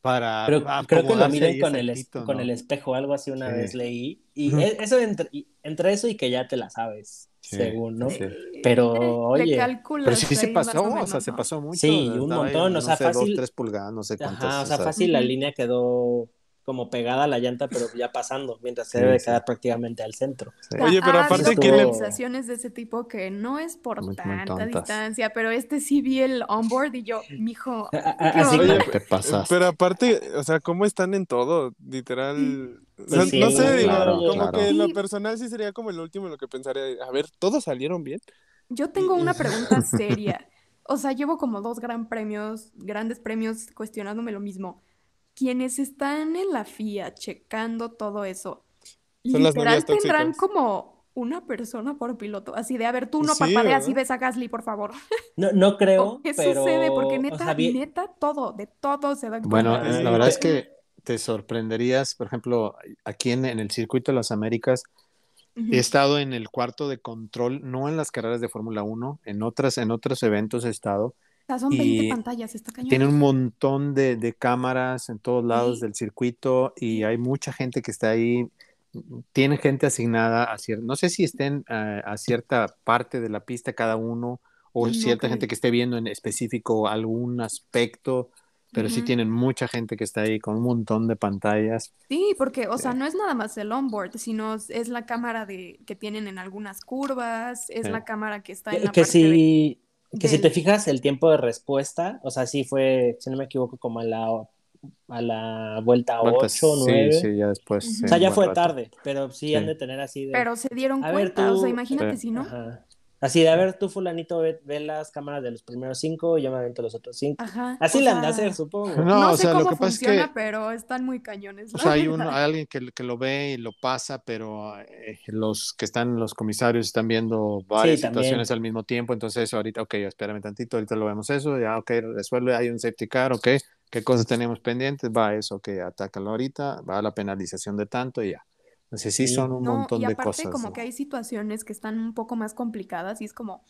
para. Pero creo que lo miren con, el, es, ¿no? con el espejo, algo así una sí. vez leí. Y uh -huh. eso entre, entre, eso y que ya te la sabes. Sí, según, ¿no? Sí. Pero, oye. Pero sí se pasó, o, o sea, se pasó mucho. Sí, un montón, ahí, o sea, sé, fácil. Dos, tres pulgadas, no sé cuántas. Ajá, o sea, fácil la línea quedó como pegada a la llanta, pero ya pasando, mientras se sí, debe quedar prácticamente al centro. Sí. Oye, pero ha aparte que penalizaciones de ese tipo que no es por muy, tanta muy distancia, pero este sí vi el onboard y yo, mijo, así Oye, te pasas. Pero aparte, o sea, cómo están en todo, literal. Pues o sea, sí, no sé, digo, claro, como claro. que en lo personal sí sería como el último lo que pensaría, a ver, ¿todos salieron bien? Yo tengo una pregunta seria. O sea, llevo como dos gran premios, grandes premios cuestionándome lo mismo quienes están en la FIA checando todo eso, Son literal tendrán como una persona por piloto, así de, a ver, tú no sí, parpadeas y ves a Gasly, por favor. No, no creo, ¿Qué pero... sucede? Porque neta, o sea, bien... neta, todo, de todo se da Bueno, la verdad es que te sorprenderías, por ejemplo, aquí en, en el circuito de las Américas, Uh -huh. He estado en el cuarto de control, no en las carreras de Fórmula 1, en, otras, en otros eventos he estado, sea, son 20 pantallas, está cañón. Tiene un montón de, de cámaras en todos lados sí. del circuito y hay mucha gente que está ahí. Tiene gente asignada a cierta, no sé si estén a, a, cierta parte de la pista cada uno o no, cierta gente que esté viendo en específico algún aspecto, pero uh -huh. sí tienen mucha gente que está ahí con un montón de pantallas. Sí, porque, o sea, no es nada más el onboard, sino es la cámara de, que tienen en algunas curvas, es sí. la cámara que está en la que parte si... que si te fijas el tiempo de respuesta, o sea, sí fue, si no me equivoco, como a la, a la vuelta 8 o 9. Sí, sí, ya después. Uh -huh. O sea, ya fue rato. tarde, pero sí, sí, han de tener así de... Pero se dieron a cuenta, ver, tú... o sea, imagínate sí. si no. Ajá. Así de, a ver, tú fulanito, ve, ve, las cámaras de los primeros cinco, yo me avento los otros cinco. Ajá, Así le han de hacer, supongo. No, no o sé sea, cómo lo que funciona, pasa es que... pero están muy cañones. O sea, hay, uno, hay alguien que, que, lo ve y lo pasa, pero eh, los que están, los comisarios están viendo varias sí, situaciones al mismo tiempo, entonces ahorita, ok, espérame tantito, ahorita lo vemos eso, ya, ok, resuelve, hay un safety car, ok, ¿qué cosas tenemos pendientes? Va eso, ok, atácalo ahorita, va a la penalización de tanto y ya sí, son un montón de cosas. Y aparte como que hay situaciones que están un poco más complicadas y es como,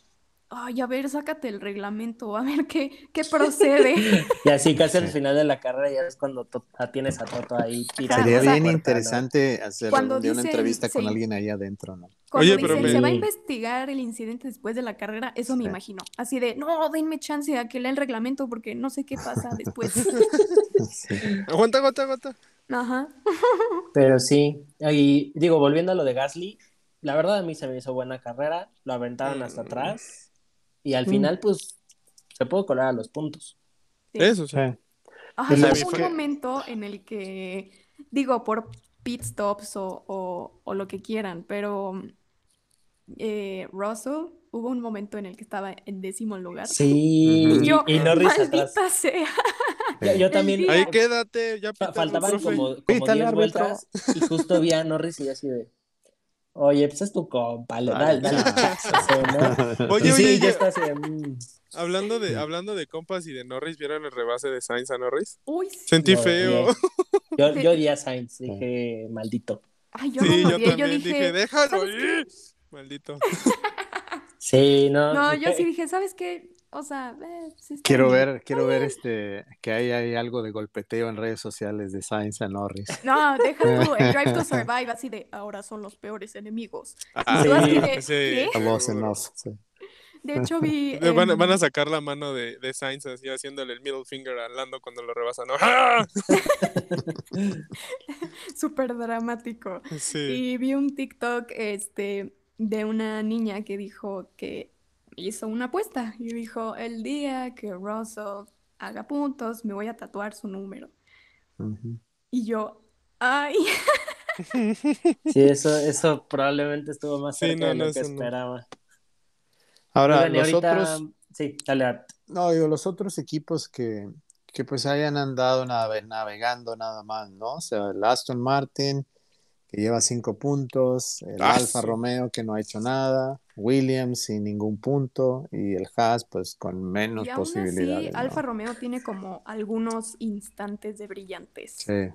ay, a ver, sácate el reglamento, a ver qué, qué procede. y así casi al final de la carrera ya es cuando tienes a Toto ahí tirado. Sería bien interesante hacer una entrevista con alguien ahí adentro, ¿no? Cuando Oye, pero se va a investigar el incidente después de la carrera, eso me imagino. Así de, no, denme chance a que lea el reglamento porque no sé qué pasa después. Aguanta, aguanta, aguanta. Ajá. Pero sí, y digo, volviendo a lo de Gasly, la verdad a mí se me hizo buena carrera, lo aventaron hasta mm. atrás y al mm. final, pues, se puede colar a los puntos. Eso, sí. Ajá, hubo un momento en el que, digo, por pit stops o, o, lo que quieran, pero eh, Russell hubo un momento en el que estaba en décimo lugar. Sí, y yo, y no maldita sea. Yo, también. Ahí quédate, ya Faltaban como, como 10 vueltas y justo vi a Norris y así de. Oye, pues es tu compa, dale, dale, ¿no? Oye, oye, ya estás en... Hablando de, hablando de compas y de Norris, ¿vieron el rebase de Sainz a Norris? Uy, Sentí feo. Yo, yo di a Sainz, dije, maldito. Ay, yo sí, no yo también yo dije, dije déjalo ir. Maldito. Sí, no. No, yo sí dije, ¿sabes qué? O sea, eh, quiero ver, quiero ver este que hay, hay algo de golpeteo en redes sociales de Science a Norris. No, deja tú, el Drive to Survive así de ahora son los peores enemigos. Ah, sí, de, sí. De hecho vi van, a sacar la mano de, de Sainz así haciéndole el middle finger a Lando cuando lo rebasan. ¿no? ¡Ah! Súper dramático. Y vi un TikTok este de una niña que dijo que hizo una apuesta y dijo, el día que Russell haga puntos, me voy a tatuar su número. Y yo, ay. Sí, eso, eso probablemente estuvo más cerca de lo que esperaba. Ahora, los otros... Sí, dale, No, digo, los otros equipos que, que pues hayan andado navegando nada más, ¿no? O sea, el Aston Martin, que lleva cinco puntos, el ah, Alfa Romeo que no ha hecho nada, Williams sin ningún punto y el Haas pues con menos y aún posibilidades. Así, Alfa Romeo tiene como algunos instantes de brillantes. Sí.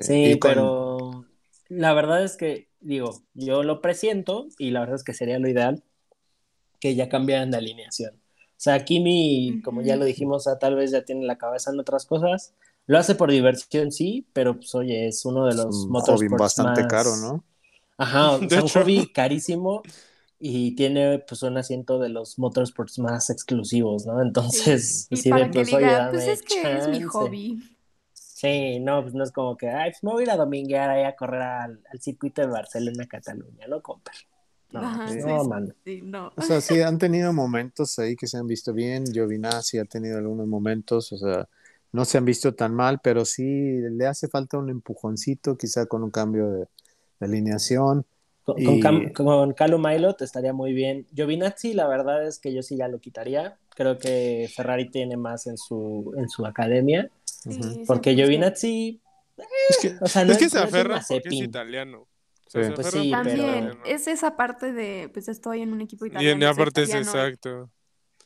Sí, pero la verdad es que, digo, yo lo presiento y la verdad es que sería lo ideal que ya cambiaran de alineación. O sea, Kimi, como ya lo dijimos, tal vez ya tiene la cabeza en otras cosas lo hace por diversión, sí, pero pues oye, es uno de los un hobby bastante caro, ¿no? Ajá, es un hobby carísimo y tiene pues un asiento de los motorsports más exclusivos, ¿no? Entonces, sí, y para que pues, pues es que es mi hobby. Sí, no, pues no es como que, ay, pues me voy a ir a dominguear ahí a correr al, circuito de Barcelona, Cataluña, ¿no, compa? No, Ajá, no, mano. Sí, no. O sea, sí han tenido momentos ahí que se han visto bien. Giovinazzi ha tenido algunos momentos, o sea, no se han visto tan mal, pero sí le hace falta un empujoncito, quizá con un cambio de, alineación. Con, y... con, Milot estaría muy bien. Giovinazzi, la verdad es que yo sí ya lo quitaría. Creo que Ferrari tiene más en su, en su academia. porque Giovinazzi. es que, o sea, no es, que se aferra porque es italiano. pues sí, También es esa parte de, pues estoy en un equipo italiano. Y aparte es exacto.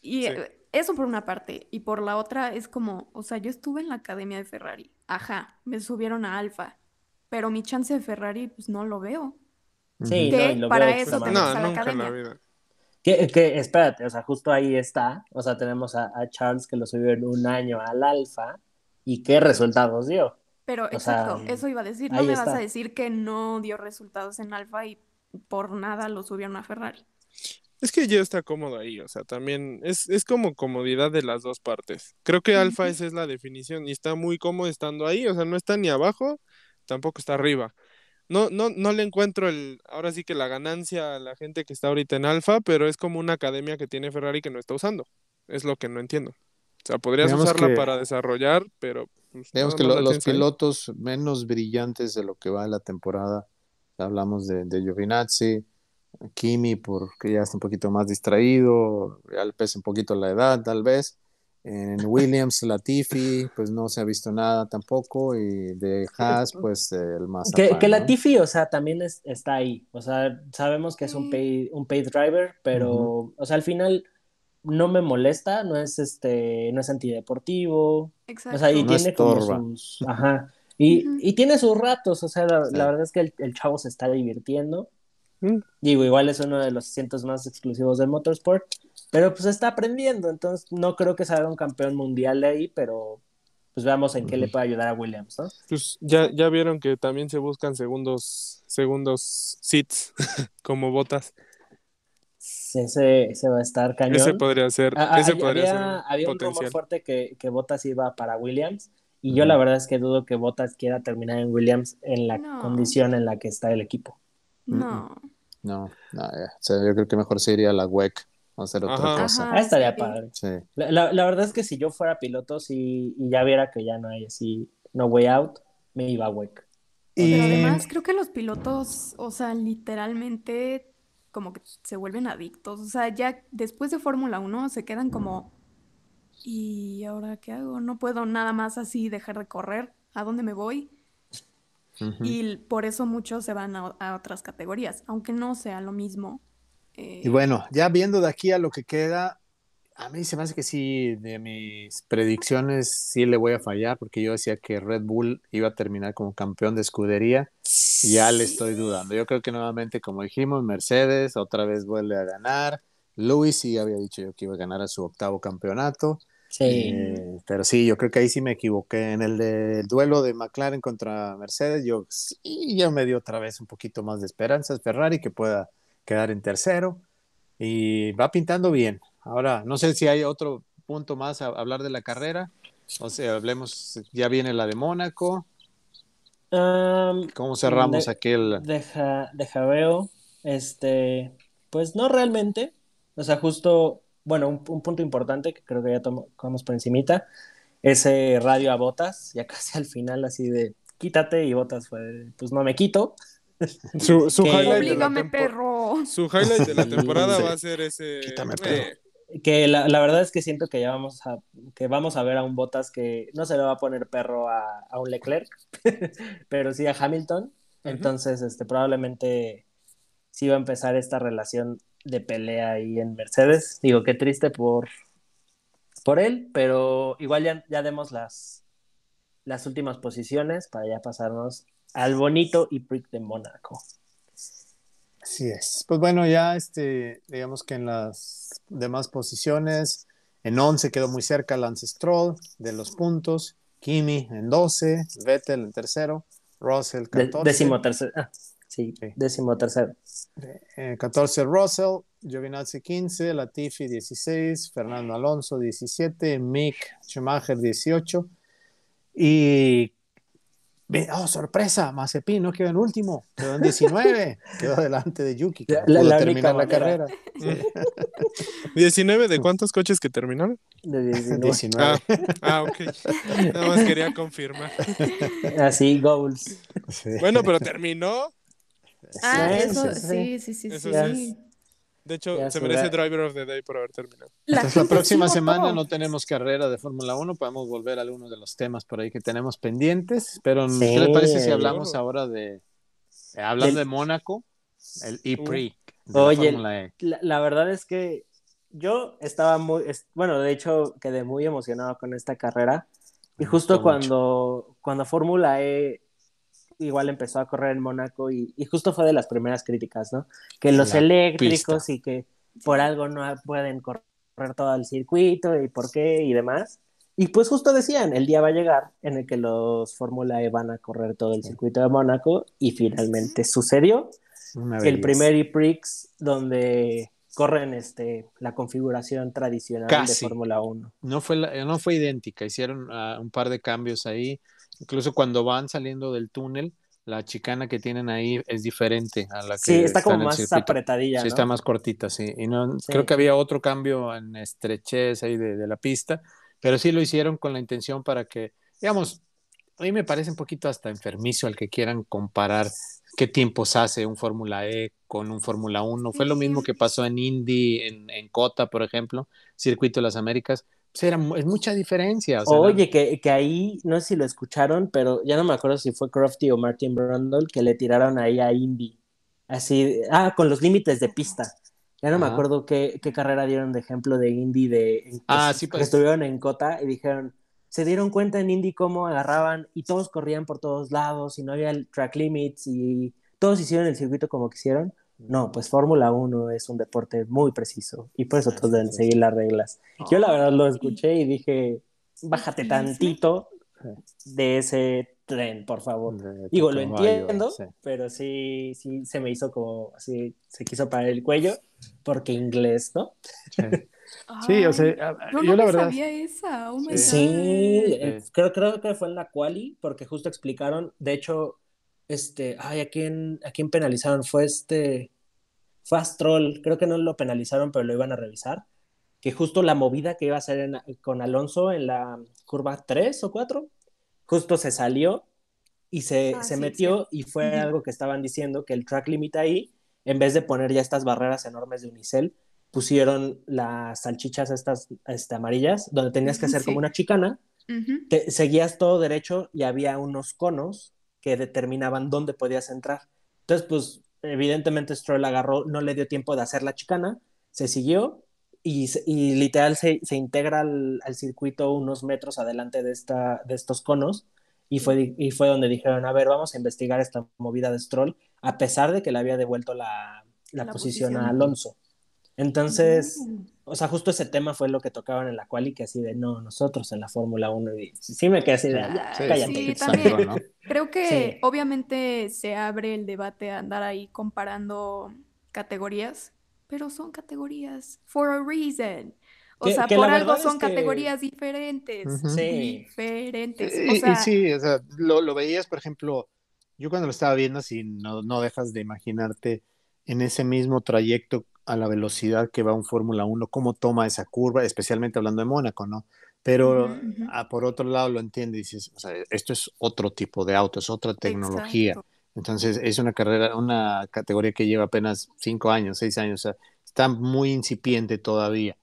Y eso por una parte. Y por la otra es como, o sea, yo estuve en la academia de Ferrari. Ajá, me subieron a Alfa. Pero mi chance de Ferrari, pues no lo veo. Sí, no, para eso tenemos a la academia. La que, que, espérate, o sea, justo ahí está. O sea, tenemos a, Charles que lo subió en un año al Alfa. ¿Y qué resultados dio? Pero exacto, eso iba a decir. No me vas a decir que no dio resultados en Alfa y por nada lo subieron a Ferrari. Es que ya está cómodo ahí, o sea, también es, es como comodidad de las dos partes. Creo que alfa esa es la definición y está muy cómodo estando ahí, o sea, no está ni abajo, tampoco está arriba. No, no, no le encuentro el, ahora sí que la ganancia a la gente que está ahorita en alfa, pero es como una academia que tiene Ferrari que no está usando. Es lo que no entiendo. O sea, podrías usarla para desarrollar, pero... Pues, digamos que los pilotos menos brillantes de lo que va en la temporada, hablamos de, de Giovinazzi, Kimi porque ya está un poquito más distraído, ya le pesa un poquito la edad tal vez. En Williams, Latifi, pues no se ha visto nada tampoco. Y de Haas, pues el más. Que, que Latifi, o sea, también está ahí. O sea, sabemos que es un pay, un paid driver, pero, o sea, al final no me molesta, no es este, no es antideportivo. Exacto. O sea, y tiene como sus. Ajá. Y, tiene sus ratos, o sea, la, verdad es que el, chavo se está divirtiendo. Mm. Digo, igual es uno de los asientos más exclusivos del motorsport, pero pues está aprendiendo, entonces no creo que salga un campeón mundial de ahí, pero pues veamos en qué le puede ayudar a Williams, ¿no? Pues ya, ya vieron que también se buscan segundos, segundos seats como botas. Ese, ese, va a estar cañón. Ese podría ser. Ah, ese podría había, ser había un rumor fuerte que, que Botas iba para Williams. Y yo la verdad es que dudo que Botas quiera terminar en Williams en la condición en la que está el equipo. No. No, no yo creo que mejor se iría a la WEC a hacer otra cosa. Ah, estaría padre. La, la, verdad es que si yo fuera piloto y, y, ya viera que ya no hay así, no way out, me iba a WEC. Y... Pero además creo que los pilotos, o sea, literalmente como que se vuelven adictos. O sea, ya después de Fórmula 1 se quedan como ¿y ahora qué hago? No puedo nada más así dejar de correr. ¿A dónde me voy? Y por eso muchos se van a, otras categorías, aunque no sea lo mismo. Y bueno, ya viendo de aquí a lo que queda, a mí se me hace que sí, de mis predicciones sí le voy a fallar, porque yo decía que Red Bull iba a terminar como campeón de escudería. Y ya le estoy dudando. Yo creo que nuevamente, como dijimos, Mercedes otra vez vuelve a ganar. Lewis sí había dicho yo que iba a ganar a su octavo campeonato. Sí. Eh, pero sí, yo creo que ahí sí me equivoqué. En el del duelo de McLaren contra Mercedes, yo sí, ya me dio otra vez un poquito más de esperanzas Ferrari que pueda quedar en tercero. Y va pintando bien. Ahora, no sé si hay otro punto más a hablar de la carrera. O sea, hablemos, ya viene la de Mónaco. ¿Cómo cerramos aquel? Deja, deja veo. Este, pues no realmente. O sea, justo bueno, un, punto importante que creo que ya tomamos por encimita, ese radio a botas, ya casi al final así de quítate y botas fue, pues no me quito. Su, su highlight de la perro. Su highlight de la temporada va a ser ese. Quítame, perro. Que la, la, verdad es que siento que ya vamos a, que vamos a ver a un Botas que no se le va a poner perro a, a un Leclerc, pero sí a Hamilton. Entonces, este, probablemente sí va a empezar esta relación de pelea ahí en Mercedes. Digo, qué triste por, por él, pero igual ya, ya demos las, las últimas posiciones para ya pasarnos al bonito y Prick de Mónaco. Así es. Pues bueno, ya este, digamos que en las demás posiciones, en 11 quedó muy cerca Lance Stroll de los puntos, Kimi en 12, Vettel en tercero, Russell 14. décimo tercero. Ah. Sí, décimo tercero. 14 eh, Russell, Giovinazzi 15, Latifi 16, Fernando Alonso 17, Mick Schumacher 18 y Oh, sorpresa, Mazepin no quedó en último, quedó en 19, quedó delante de Yuki, que la, pudo terminar la carrera. 19 de cuántos coches que terminaron? De 19. Ah, ah, ok. Nada más quería confirmar. Así, goals. Bueno, pero terminó. Ah, eso, sí, sí, sí, sí. De hecho, se merece Driver of the Day por haber terminado. La, la próxima semana no tenemos carrera de Fórmula 1, podemos volver a algunos de los temas por ahí que tenemos pendientes, pero ¿qué le parece si hablamos ahora de, eh, hablando de Mónaco, el E-Prix? Oye, e. la, la, verdad es que yo estaba muy, bueno, de hecho quedé muy emocionado con esta carrera y justo cuando, cuando Fórmula E igual empezó a correr en Mónaco y, justo fue de las primeras críticas, ¿no? Que los eléctricos y que por algo no pueden correr todo el circuito y por qué y demás. Y pues justo decían, el día va a llegar en el que los Fórmula E van a correr todo el circuito de Mónaco y finalmente sucedió. El primer E-Prix donde corren este, la configuración tradicional de Fórmula 1. No fue, no fue idéntica, hicieron uh, un par de cambios ahí. Incluso cuando van saliendo del túnel, la chicana que tienen ahí es diferente a la que Sí, está como más apretadilla. Sí, está más cortita, sí. Y no, creo que había otro cambio en estrechez ahí de, la pista, pero sí lo hicieron con la intención para que, digamos, a mí me parece un poquito hasta enfermizo al que quieran comparar qué tiempos hace un Fórmula E con un Fórmula 1. Fue lo mismo que pasó en Indy, en, en Cota, por ejemplo, Circuito de las Américas es mucha diferencia. Oye, que, que, ahí, no sé si lo escucharon, pero ya no me acuerdo si fue Crofty o Martin Brundle que le tiraron ahí a Indy. Así, ah, con los límites de pista. Ya no me acuerdo qué, qué, carrera dieron de ejemplo de Indy de ah, sí, pues. que estuvieron en Cota y dijeron, se dieron cuenta en Indy cómo agarraban y todos corrían por todos lados y no había el track limits y todos hicieron el circuito como quisieron. No, pues Fórmula 1 es un deporte muy preciso y por eso todos deben seguir las reglas. Yo la verdad lo escuché y dije, bájate tantito de ese tren, por favor. Digo, lo entiendo, pero sí, sí se me hizo como así, se quiso parar el cuello porque inglés, ¿no? Sí, o sea, yo, no la verdad. sabía esa. Oh sí, eh, creo, creo que fue en la quali, porque justo explicaron, de hecho, este, ay, ¿a quién, ¿a quién penalizaron? Fue este, Fast Troll, creo que no lo penalizaron, pero lo iban a revisar, que justo la movida que iba a hacer con Alonso en la curva 3 o 4, justo se salió y se, ah, se metió y fue algo que estaban diciendo, que el track limit ahí, en vez de poner ya estas barreras enormes de unicel, pusieron las salchichas estas este, amarillas, donde tenías que hacer como una chicana, seguías todo derecho y había unos conos que determinaban dónde podías entrar. Entonces, pues, evidentemente Stroll agarró, no le dio tiempo de hacer la chicana, se siguió y, y literal se, se integra al, al, circuito unos metros adelante de, esta, de estos conos y fue, y fue donde dijeron, a ver, vamos a investigar esta movida de Stroll, a pesar de que le había devuelto la, la, posición, a Alonso. Entonces, mm. o sea, justo ese tema fue lo que tocaban en la cual y que así de, no, nosotros en la Fórmula 1, y sí me quedé así de, cállate. Sí, también, creo que obviamente se abre el debate a andar ahí comparando categorías, pero son categorías for a reason. O sea, por algo son categorías diferentes. Sí. Diferentes. Y, sí, o sea, lo, lo, veías, por ejemplo, yo cuando lo estaba viendo, así no, no dejas de imaginarte en ese mismo trayecto a la velocidad que va un Fórmula 1, cómo toma esa curva, especialmente hablando de Mónaco, ¿no? Pero ah, por otro lado lo entiende y dices, o sea, esto es otro tipo de auto, es otra tecnología. Entonces es una carrera, una categoría que lleva apenas cinco años, seis años, o sea, está muy incipiente todavía.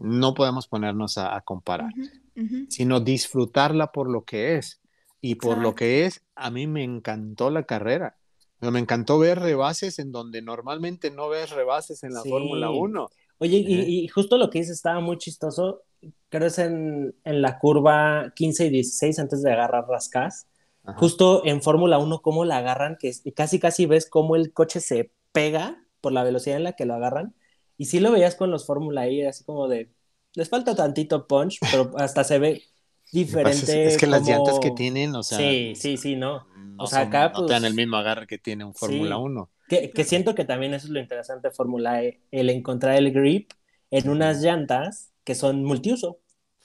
No podemos ponernos a, comparar, sino disfrutarla por lo que es. Y por lo que es, a mí me encantó la carrera me encantó ver rebases en donde normalmente no ves rebases en la Fórmula 1. Oye, y, justo lo que dices estaba muy chistoso, creo es en, la curva 15 y 16 antes de agarrar Rascas. Justo en Fórmula 1, cómo la agarran, que casi casi ves cómo el coche se pega por la velocidad en la que lo agarran. Y sí lo veías con los Fórmula E, así como de, les falta tantito punch, pero hasta se ve diferente. Es, que las llantas que tienen, o sea. Sí, sí, sí, no. o sea, acá. No pues, el mismo agarre que tiene un Fórmula 1. Que, que, siento que también eso es lo interesante de Fórmula E, el encontrar el grip en unas llantas que son multiuso.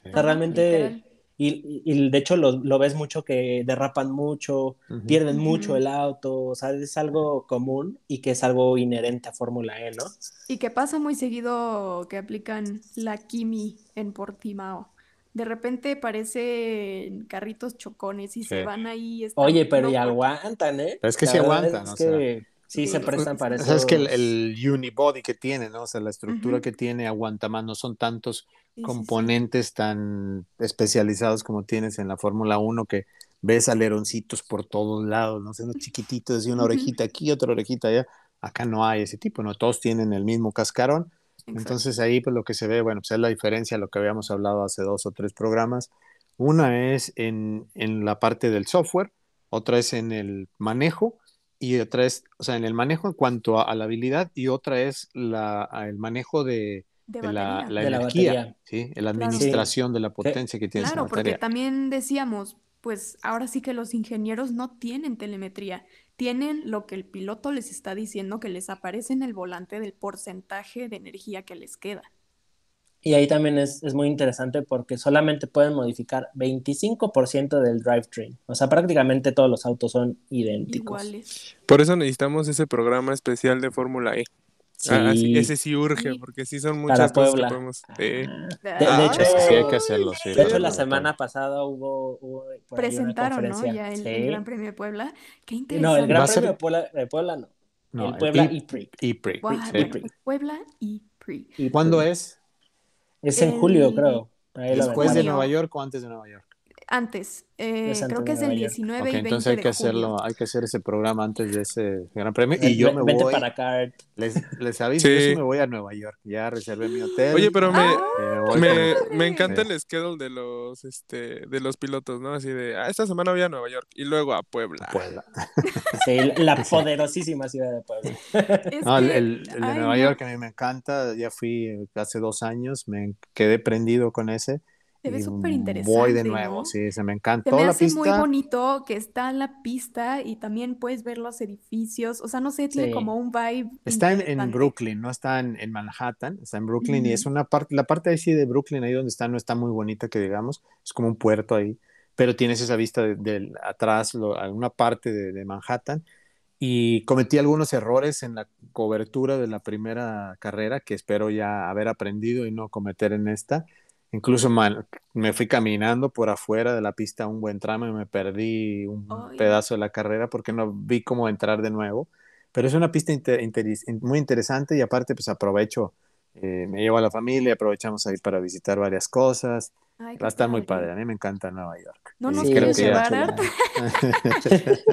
O sea, realmente. Y, y, de hecho lo, lo, ves mucho que derrapan mucho, pierden mucho el auto, o sea, es algo común y que es algo inherente a Fórmula E, ¿no? Y que pasa muy seguido que aplican la Kimi en Portimao de repente parecen carritos chocones y se van ahí. Oye, pero y aguantan, ¿eh? es que sí aguantan, es que sí, se prestan para eso. Es que el, unibody que tiene, ¿no? O sea, la estructura que tiene aguanta más, no son tantos componentes tan especializados como tienes en la Fórmula 1 que ves aleroncitos por todos lados, ¿no? O sea, unos chiquititos y una orejita aquí, otra orejita allá. Acá no hay ese tipo, ¿no? Todos tienen el mismo cascarón entonces ahí pues lo que se ve, bueno, pues es la diferencia lo que habíamos hablado hace dos o tres programas. Una es en, en la parte del software, otra es en el manejo y otra es, o sea, en el manejo en cuanto a, la habilidad y otra es la, el manejo de, la, energía, ¿sí? la administración de la potencia que tiene Claro, porque también decíamos, pues ahora sí que los ingenieros no tienen telemetría tienen lo que el piloto les está diciendo que les aparece en el volante del porcentaje de energía que les queda. Y ahí también es, muy interesante porque solamente pueden modificar 25% del drivetrain. O sea, prácticamente todos los autos son idénticos. Iguales. Por eso necesitamos ese programa especial de Fórmula E. Ah, ese sí urge, porque sí son muchas cosas que podemos. Ah. de, hecho, sí hay que hacerlo. de hecho, la semana pasada hubo. Presentaron, ¿no? Ya el, Gran Premio de Puebla. Qué interesante. No, el Gran Premio de Puebla, de Puebla no. no. el Puebla y Prix. Puebla y Prix. ¿Y cuándo es? Es en julio, creo. ¿Después de Nueva York o antes de Nueva York? Antes. Eh, creo que es el 19 y 20 entonces hay que hacerlo, hay que hacer ese programa antes de ese gran premio. Y yo me voy. para acá. Les, les aviso, yo sí me voy a Nueva York. Ya reservé mi hotel. Oye, pero me, ah, me, me, encanta el schedule de los, este, de los pilotos, ¿no? Así de, ah, esta semana voy a Nueva York y luego a Puebla. Puebla. sí, la poderosísima ciudad de Puebla. no, el, el, de Nueva York a mí me encanta. Ya fui hace dos años, me quedé prendido con ese. Se ve súper interesante. Voy de nuevo, sí, se me encantó se me la hace pista. muy bonito que está en la pista y también puedes ver los edificios. O sea, no sé, tiene como un vibe. Está en, Brooklyn, no está en, Manhattan, está en Brooklyn y es una parte, la parte ahí sí de Brooklyn, ahí donde está, no está muy bonita que digamos, es como un puerto ahí, pero tienes esa vista de, atrás, alguna parte de, de Manhattan y cometí algunos errores en la cobertura de la primera carrera que espero ya haber aprendido y no cometer en esta. Incluso me fui caminando por afuera de la pista un buen tramo y me perdí un pedazo de la carrera porque no vi cómo entrar de nuevo. Pero es una pista muy interesante y aparte pues aprovecho, eh, me llevo a la familia, aprovechamos ahí para visitar varias cosas. Va a estar muy padre, a mí me encanta Nueva York. No nos quieres llevar,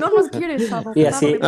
No nos quieres Y así,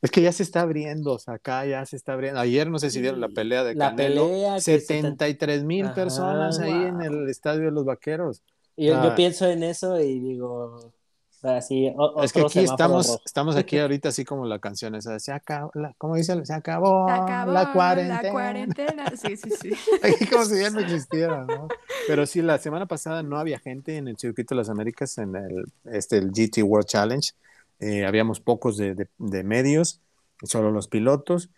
es que ya se está abriendo, o sea, acá ya se está abriendo. Ayer no sé si vieron la pelea de la pelea 73 mil personas ahí en el estadio de los Vaqueros. Y yo, pienso en eso y digo, así, es que aquí estamos, estamos aquí ahorita así como la canción esa, se acabó, la, ¿cómo dice? Se acabó, la cuarentena. La cuarentena, sí, sí, sí. como si ya no existiera, ¿no? Pero sí, la semana pasada no había gente en el Circuito de las Américas, en el, este, el GT World Challenge. Eh, habíamos pocos de, medios, solo los pilotos,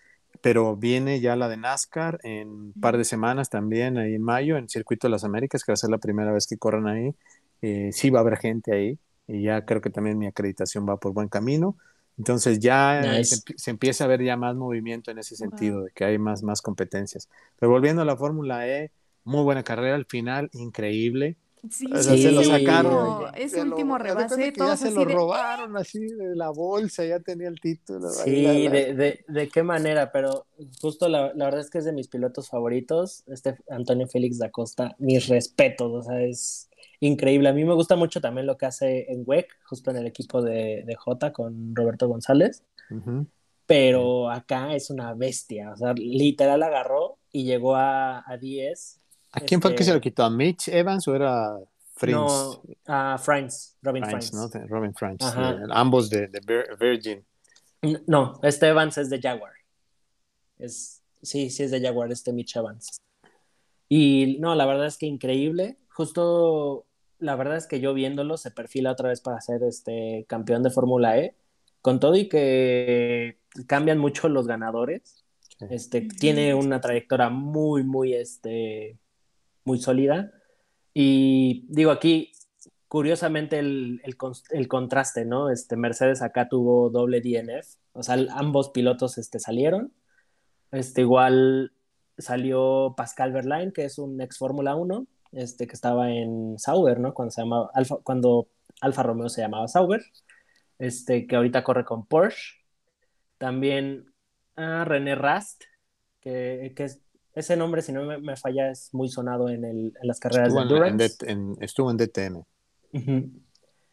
pero viene ya la de NASCAR en un par de semanas también, ahí en mayo, en Circuito de las Américas, que va a ser la primera vez que corran ahí. Eh, sí va a haber gente ahí y ya creo que también mi acreditación va por buen camino. Entonces ya se, empieza a ver ya más movimiento en ese sentido, de que hay más, más competencias. Pero volviendo a la Fórmula E, muy buena carrera al final, increíble. Sí, se lo sacaron. Ese último rebase, ya se lo robaron así de la bolsa, ya tenía el título. Sí, de, de, de, qué manera, pero justo la, la, verdad es que es de mis pilotos favoritos, este Antonio Félix da Costa, mis respetos, o sea, es increíble. A mí me gusta mucho también lo que hace en WEC, justo en el equipo de, de J con Roberto González, pero acá es una bestia, o sea, literal agarró y llegó a, a 10 ¿A quién fue el que se lo este, quitó? ¿A Mitch Evans o era Frins? No, a Frins, Robin Frins. ¿no? Robin Frins, ambos de, Virgin. No, este Evans es de Jaguar. Es, sí, sí es de Jaguar, este Mitch Evans. Y no, la verdad es que increíble. Justo, la verdad es que yo viéndolo se perfila otra vez para ser este campeón de Fórmula E. Con todo y que cambian mucho los ganadores. Este, tiene una trayectoria muy, muy, este, muy sólida. Y digo aquí, curiosamente, el, el, contraste, ¿no? Este, Mercedes acá tuvo doble DNF, o sea, ambos pilotos este, salieron. Este, igual salió Pascal Verlaine, que es un ex Fórmula 1, este, que estaba en Sauber, ¿no? Cuando, se llamaba Alfa, cuando Alfa Romeo se llamaba Sauber, este, que ahorita corre con Porsche. También a René Rast, que, que, ese nombre, si no me, falla, es muy sonado en, el, en las carreras de Endurance. estuvo en DTM.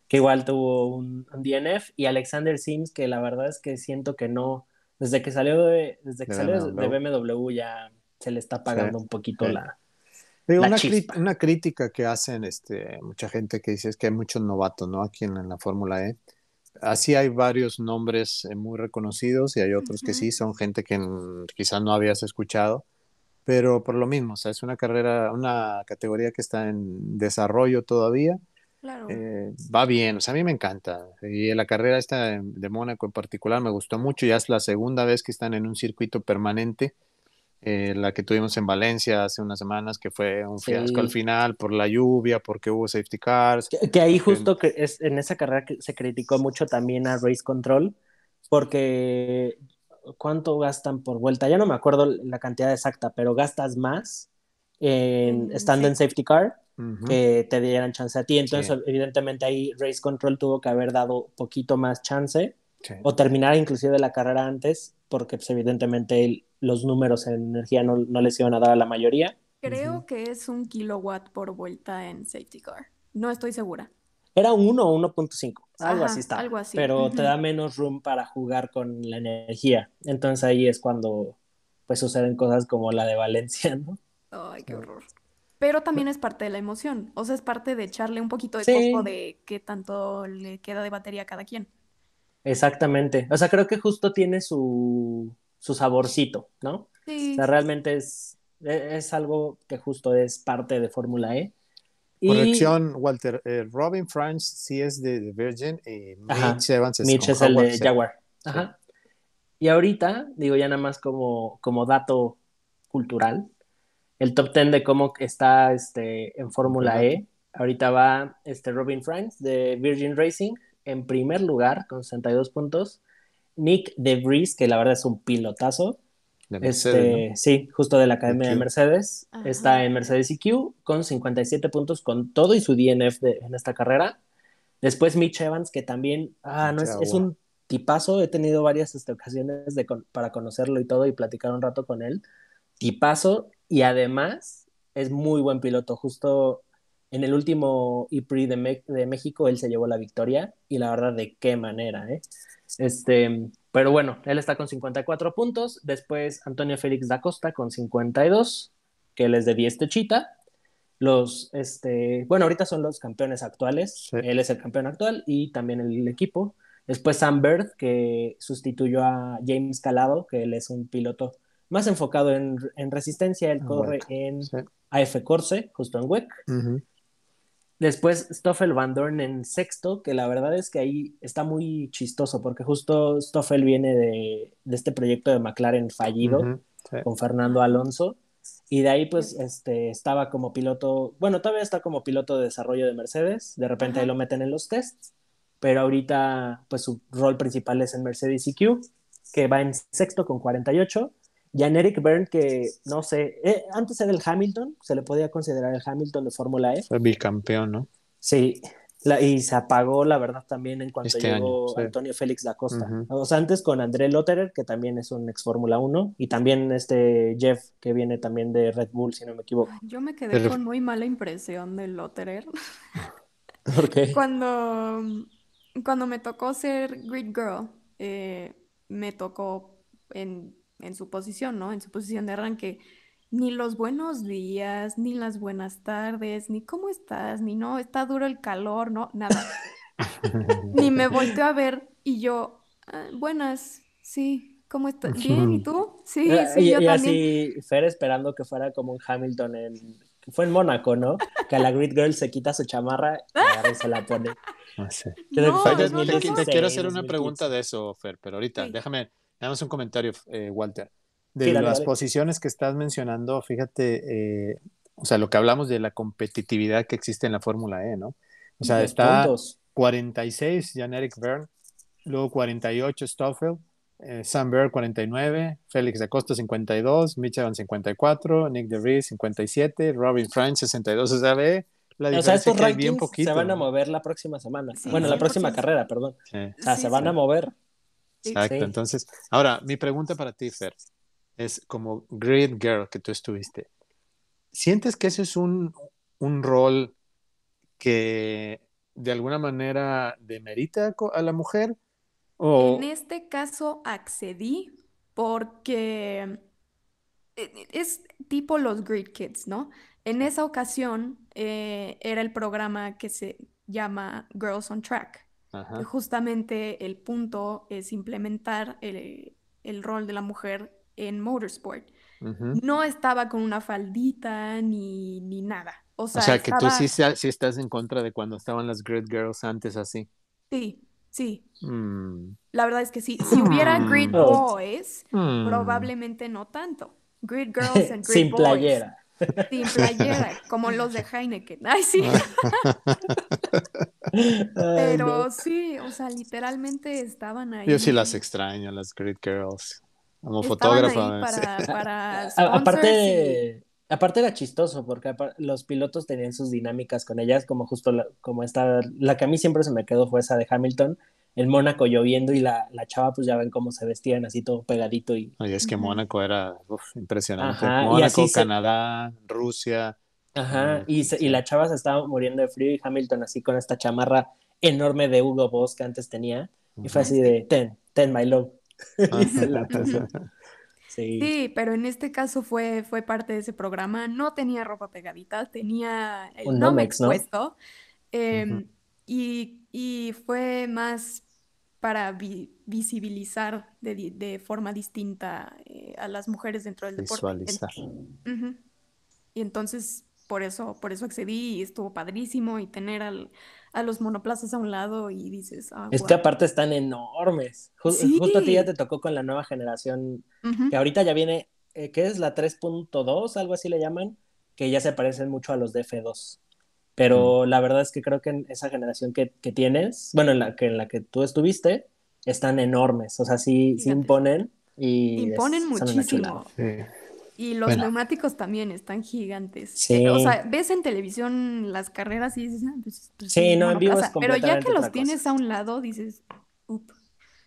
Que igual tuvo un, DNF. Y Alexander Sims, que la verdad es que siento que no. Desde que salió de, desde que salió BMW. de BMW ya se le está pagando un poquito la. Una, una, crítica que hacen este, mucha gente que dice es que hay muchos novatos ¿no? aquí en, la Fórmula E. Así hay varios nombres eh, muy reconocidos y hay otros que sí, son gente que quizás no habías escuchado pero por lo mismo, o sea, es una carrera, una categoría que está en desarrollo todavía. Claro. Eh, va bien, o sea, a mí me encanta. Y la carrera esta de, Mónaco en particular me gustó mucho, ya es la segunda vez que están en un circuito permanente. Eh, la que tuvimos en Valencia hace unas semanas, que fue un fiasco al final por la lluvia, porque hubo safety cars. Que, ahí justo que es, en esa carrera que se criticó mucho también a Race Control, porque cuánto gastan por vuelta, ya no me acuerdo la cantidad exacta, pero gastas más en, estando en safety car que te dieran chance a ti. Entonces, evidentemente ahí Race Control tuvo que haber dado poquito más chance o terminar inclusive la carrera antes, porque pues, evidentemente los números en energía no, les iban a dar a la mayoría. Creo que es un kilowatt por vuelta en safety car. No estoy segura. Era 1 o 1.5, algo así está. Algo así. Pero te da menos room para jugar con la energía. Entonces ahí es cuando pues suceden cosas como la de Valencia, ¿no? Ay, qué horror. Pero también es parte de la emoción, o sea, es parte de echarle un poquito de coco de qué tanto le queda de batería a cada quien. Exactamente, o sea, creo que justo tiene su, su saborcito, ¿no? Sí. O sea, realmente es, e, es algo que justo es parte de Fórmula E. Corrección, Walter. Eh, Robin France sí es de, Virgin y Mitch Evans es, Mitch es el de Jaguar. Ajá. Y ahorita, digo ya nada más como, como dato cultural, el top 10 de cómo está este, en Fórmula E. Ahorita va este Robin Franks de Virgin Racing en primer lugar con 62 puntos. Nick De Vries, que la verdad es un pilotazo. este, Sí, justo de la Academia de Mercedes. Está en Mercedes EQ con 57 puntos con todo y su DNF en esta carrera. Después Mitch Evans, que también ah, no, es, un tipazo. He tenido varias este, ocasiones de, para conocerlo y todo y platicar un rato con él. Tipazo y además es muy buen piloto. Justo en el último IPRI de, de México él se llevó la victoria y la verdad de qué manera, ¿eh? Este, pero bueno, él está con 54 puntos. Después Antonio Félix da Costa con 52, que él es de 10 Techita. Los, este, bueno, ahorita son los campeones actuales. Él es el campeón actual y también el, equipo. Después Sam Bird, que sustituyó a James Calado, que él es un piloto más enfocado en, resistencia, él corre en AF Corse, justo en WEC. Después Stoffel Van Dorn en sexto, que la verdad es que ahí está muy chistoso, porque justo Stoffel viene de, este proyecto de McLaren fallido con Fernando Alonso. Y de ahí, pues, este, estaba como piloto, bueno, todavía está como piloto de desarrollo de Mercedes, de repente ahí lo meten en los tests, pero ahorita, pues, su rol principal es en Mercedes EQ, que va en sexto con 48, Jan Eric Byrne, que no sé, eh, antes era el Hamilton, se le podía considerar el Hamilton de Fórmula E. Fue bicampeón, ¿no? Sí, y se apagó, la verdad, también en cuanto este llegó Antonio Félix da Costa. O sea, antes con André Lotterer, que también es un ex Fórmula 1, y también este Jeff, que viene también de Red Bull, si no me equivoco. Yo me quedé con muy mala impresión de Lotterer. ¿Por qué? Cuando, cuando me tocó ser Grid Girl, eh, me tocó en en su posición, ¿no? En su posición de arranque. Ni los buenos días, ni las buenas tardes, ni cómo estás, ni no, está duro el calor, no, nada. ni me volteó a ver y yo, ah, buenas, sí, ¿cómo estás? Bien, ¿y tú? Sí, ah, sí, yo y así Fer esperando que fuera como un Hamilton en fue en Mónaco, ¿no? Que a la Grid Girl se quita su chamarra y se la pone. No sé. te, quiero hacer una pregunta de eso, Fer, pero ahorita, déjame, Damos un comentario, eh, Walter. De las posiciones que estás mencionando, fíjate, eh, o sea, lo que hablamos de la competitividad que existe en la Fórmula E, ¿no? O sea, está 46 Jan-Eric Verne, luego 48 Stoffel, eh, Sam Bird 49, Félix Acosta 52, Mitch Evans 54, Nick DeVries 57, Robin Frank 62. O sea, ve la diferencia o sea, estos que bien poquito, se van a mover la próxima semana. bueno, la próxima carrera, perdón. O sea, se van a mover. Exacto. Entonces, ahora, mi pregunta para ti, Fer, es como Great Girl que tú estuviste. ¿Sientes que ese es un, un rol que de alguna manera demerita a la mujer? ¿O... En este caso accedí porque e, es tipo los Great Kids, ¿no? En esa ocasión eh, era el programa que se llama Girls on Track. Justamente el punto es implementar el, rol de la mujer en motorsport. No estaba con una faldita ni, ni nada. O sea, que tú sí, sí, estás en contra de cuando estaban las Grid Girls antes así. Sí, sí. Mm. La verdad es que sí. Si hubiera Grid Boys, mm. probablemente no tanto. Grid Girls and Grid Sin playera. Sin playera, como los de Heineken. Ay, sí. Pero sí, o sea, literalmente estaban ahí. Yo sí las extraño, las Great Girls. Como fotógrafa. Para, aparte, aparte era chistoso, porque los pilotos tenían sus dinámicas con ellas, como justo como esta, la que a mí siempre se me quedó fue esa de Hamilton, en Mónaco lloviendo y la, la, chava, pues ya ven cómo se vestían así todo pegadito. Y Oye, es que Mónaco era impresionante. Mónaco, Canadá, Rusia, Ajá, y, y la chava se estaba muriendo de frío y Hamilton así con esta chamarra enorme de Hugo Boss que antes tenía. Y fue así de, ten, ten, my love. sí. pero en este caso fue, fue parte de ese programa. No tenía ropa pegadita, tenía el Un nombre expuesto. Em, y, y, fue más para visibilizar de, de, forma distinta eh, a las mujeres dentro del deporte. Visualizar. Y entonces por eso, por eso accedí y estuvo padrísimo y tener al, a los monoplazas a un lado y dices, ah, Es que aparte están enormes. Justo a ti ya te tocó con la nueva generación, que ahorita ya viene, eh, ¿qué es la 3.2? Algo así le llaman, que ya se parecen mucho a los de F2. Pero la verdad es que creo que en esa generación que, que, tienes, bueno, en la que, en la que tú estuviste, están enormes. O sea, sí, sí imponen. Y imponen muchísimo. Y los neumáticos también están gigantes. Sí. O sea, ves en televisión las carreras y dices, ah, pues, pues sí, no, en vivo es Pero ya que los tienes a un lado, dices, up.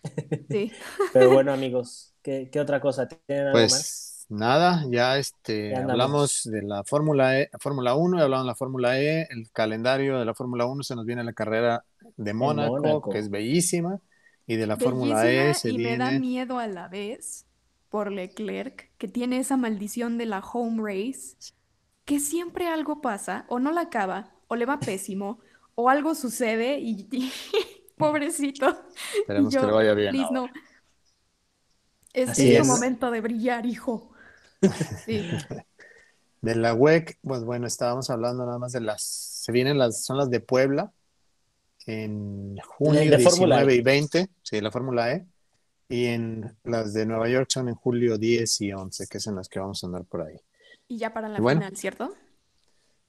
Sí. pero bueno, amigos, ¿qué, qué otra cosa? ¿Tienen algo pues, más? Nada, ya este, hablamos de la Fórmula e, Fórmula 1 y hablamos de la Fórmula E, el calendario de la Fórmula 1 se nos viene la carrera de Mónaco, que es bellísima, y de la Fórmula E se y me da miedo a la vez por Leclerc, que tiene esa maldición de la home race, que siempre algo pasa, o no la acaba, o le va pésimo, o algo sucede y, pobrecito. Esperemos que le vaya bien. no. Es el momento de brillar, hijo. Sí. De la WEC, pues bueno, estábamos hablando nada más de las, se vienen las, son las de Puebla, en junio de 19 y 20, sí, la Fórmula E. Y en las de Nueva York son en julio 10 y 11, que es en las que vamos a andar por ahí. Y ya para la final, ¿cierto?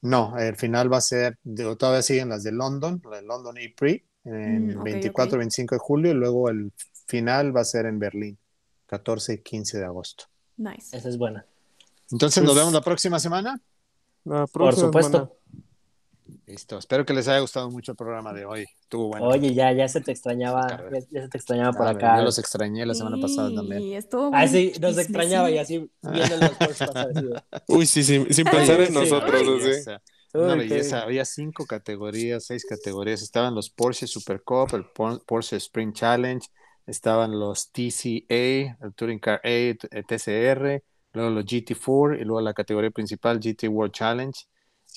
No, el final va a ser, todavía siguen las de London, la de London E-Prix, en 24 y 25 de julio, y luego el final va a ser en Berlín, 14 y 15 de agosto. Nice. Esa es buena. Entonces, ¿nos vemos la próxima semana? Por supuesto. Listo, espero que les haya gustado mucho el programa de hoy. Estuvo bueno. Oye, ya, ya se te extrañaba, ya, se te extrañaba por acá. Yo los extrañé la semana pasada también. Estuvo ah, sí, nos extrañaba y así viendo los Uy, sí, sí, sin pensar en nosotros, Una belleza, había cinco categorías, seis categorías. Estaban los Porsche Super Cup, el Porsche Spring Challenge, estaban los TCA, el Touring Car A, el TCR, luego los GT4 y luego la categoría principal GT World Challenge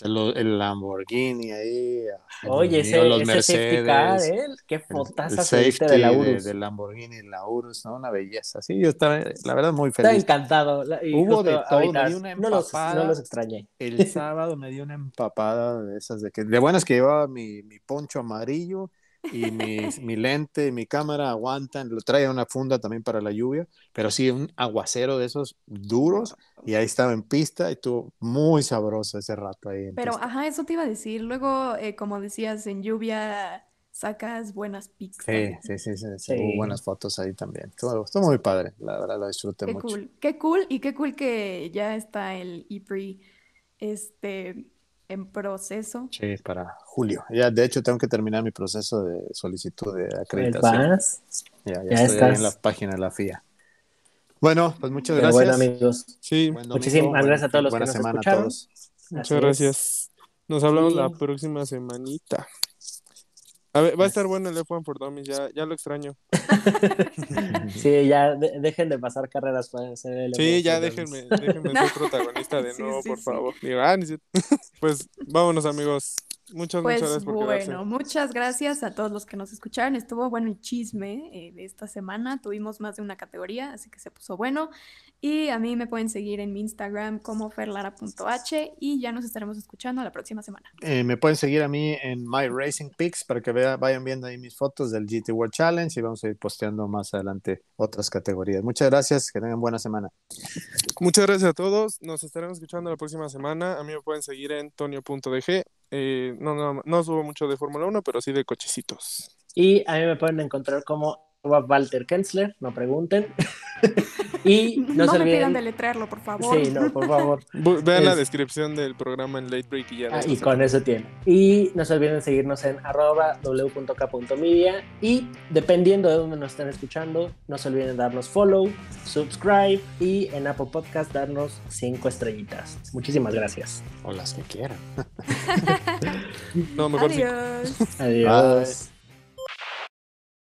el, Lamborghini ahí. Oye, ese, los ese Mercedes, car, ¿eh? Qué fotaza de la Urus. Del Lamborghini, la Urus, ¿no? Una belleza. Sí, yo estaba, la verdad, muy feliz. Estaba encantado. Hubo de todo, me dio una empapada. No los, no los, extrañé. El sábado me dio una empapada de esas de que, de buenas que llevaba mi, mi poncho amarillo y mi, mi, lente, mi cámara aguantan, lo trae una funda también para la lluvia, pero sí un aguacero de esos duros y ahí estaba en pista y estuvo muy sabroso ese rato ahí. pero, ajá, eso te iba a decir, luego, eh, como decías, en lluvia sacas buenas pics. Sí, sí, sí, sí, Hubo buenas fotos ahí también. Estuvo, muy padre, la verdad lo disfruté qué mucho. Cool. Qué cool y qué cool que ya está el EPRI, este en proceso. Sí, para julio. Ya, de hecho, tengo que terminar mi proceso de solicitud de acreditación. Ya, ya, estoy ahí en la página de la FIA. Bueno, pues muchas gracias. Bueno, amigos. Sí. Muchísimas gracias a todos los que nos semana escucharon. a todos. Muchas gracias. Nos hablamos la próxima semanita. A ver, va a estar bueno el F1 por Dummies, ya, ya lo extraño. sí, ya dejen de pasar carreras para hacer el Sí, ya déjenme, déjenme ser protagonista de nuevo, por favor. Ah, pues vámonos, amigos. Muchas, pues, muchas gracias por Bueno, muchas gracias a todos los que nos escucharon. Estuvo bueno el chisme eh, de esta semana. Tuvimos más de una categoría, así que se puso bueno. Y a mí me pueden seguir en mi Instagram como ferlara.h y ya nos estaremos escuchando la próxima semana. Eh, me pueden seguir a mí en My Racing Pics para que vayan viendo ahí mis fotos del GT World Challenge y vamos a ir posteando más adelante otras categorías. Muchas gracias, que tengan buena semana. Muchas gracias a todos. Nos estaremos escuchando la próxima semana. A mí me pueden seguir en tonio.dg eh, no, no, no subo mucho de Fórmula 1, pero sí de cochecitos. Y a mí me pueden encontrar como Walter Kensler, no pregunten. y no, se me olviden... pidan deletrearlo, por favor. Sí, no, por favor. Vean la descripción del programa en Late Break y ya. Ah, y con eso tiene. Y no se olviden seguirnos en arroba w.k.media y dependiendo de dónde nos estén escuchando, no se olviden darnos follow, subscribe y en Apple Podcast darnos cinco estrellitas. Muchísimas gracias. O las que quieran. no, mejor Adiós. Adiós.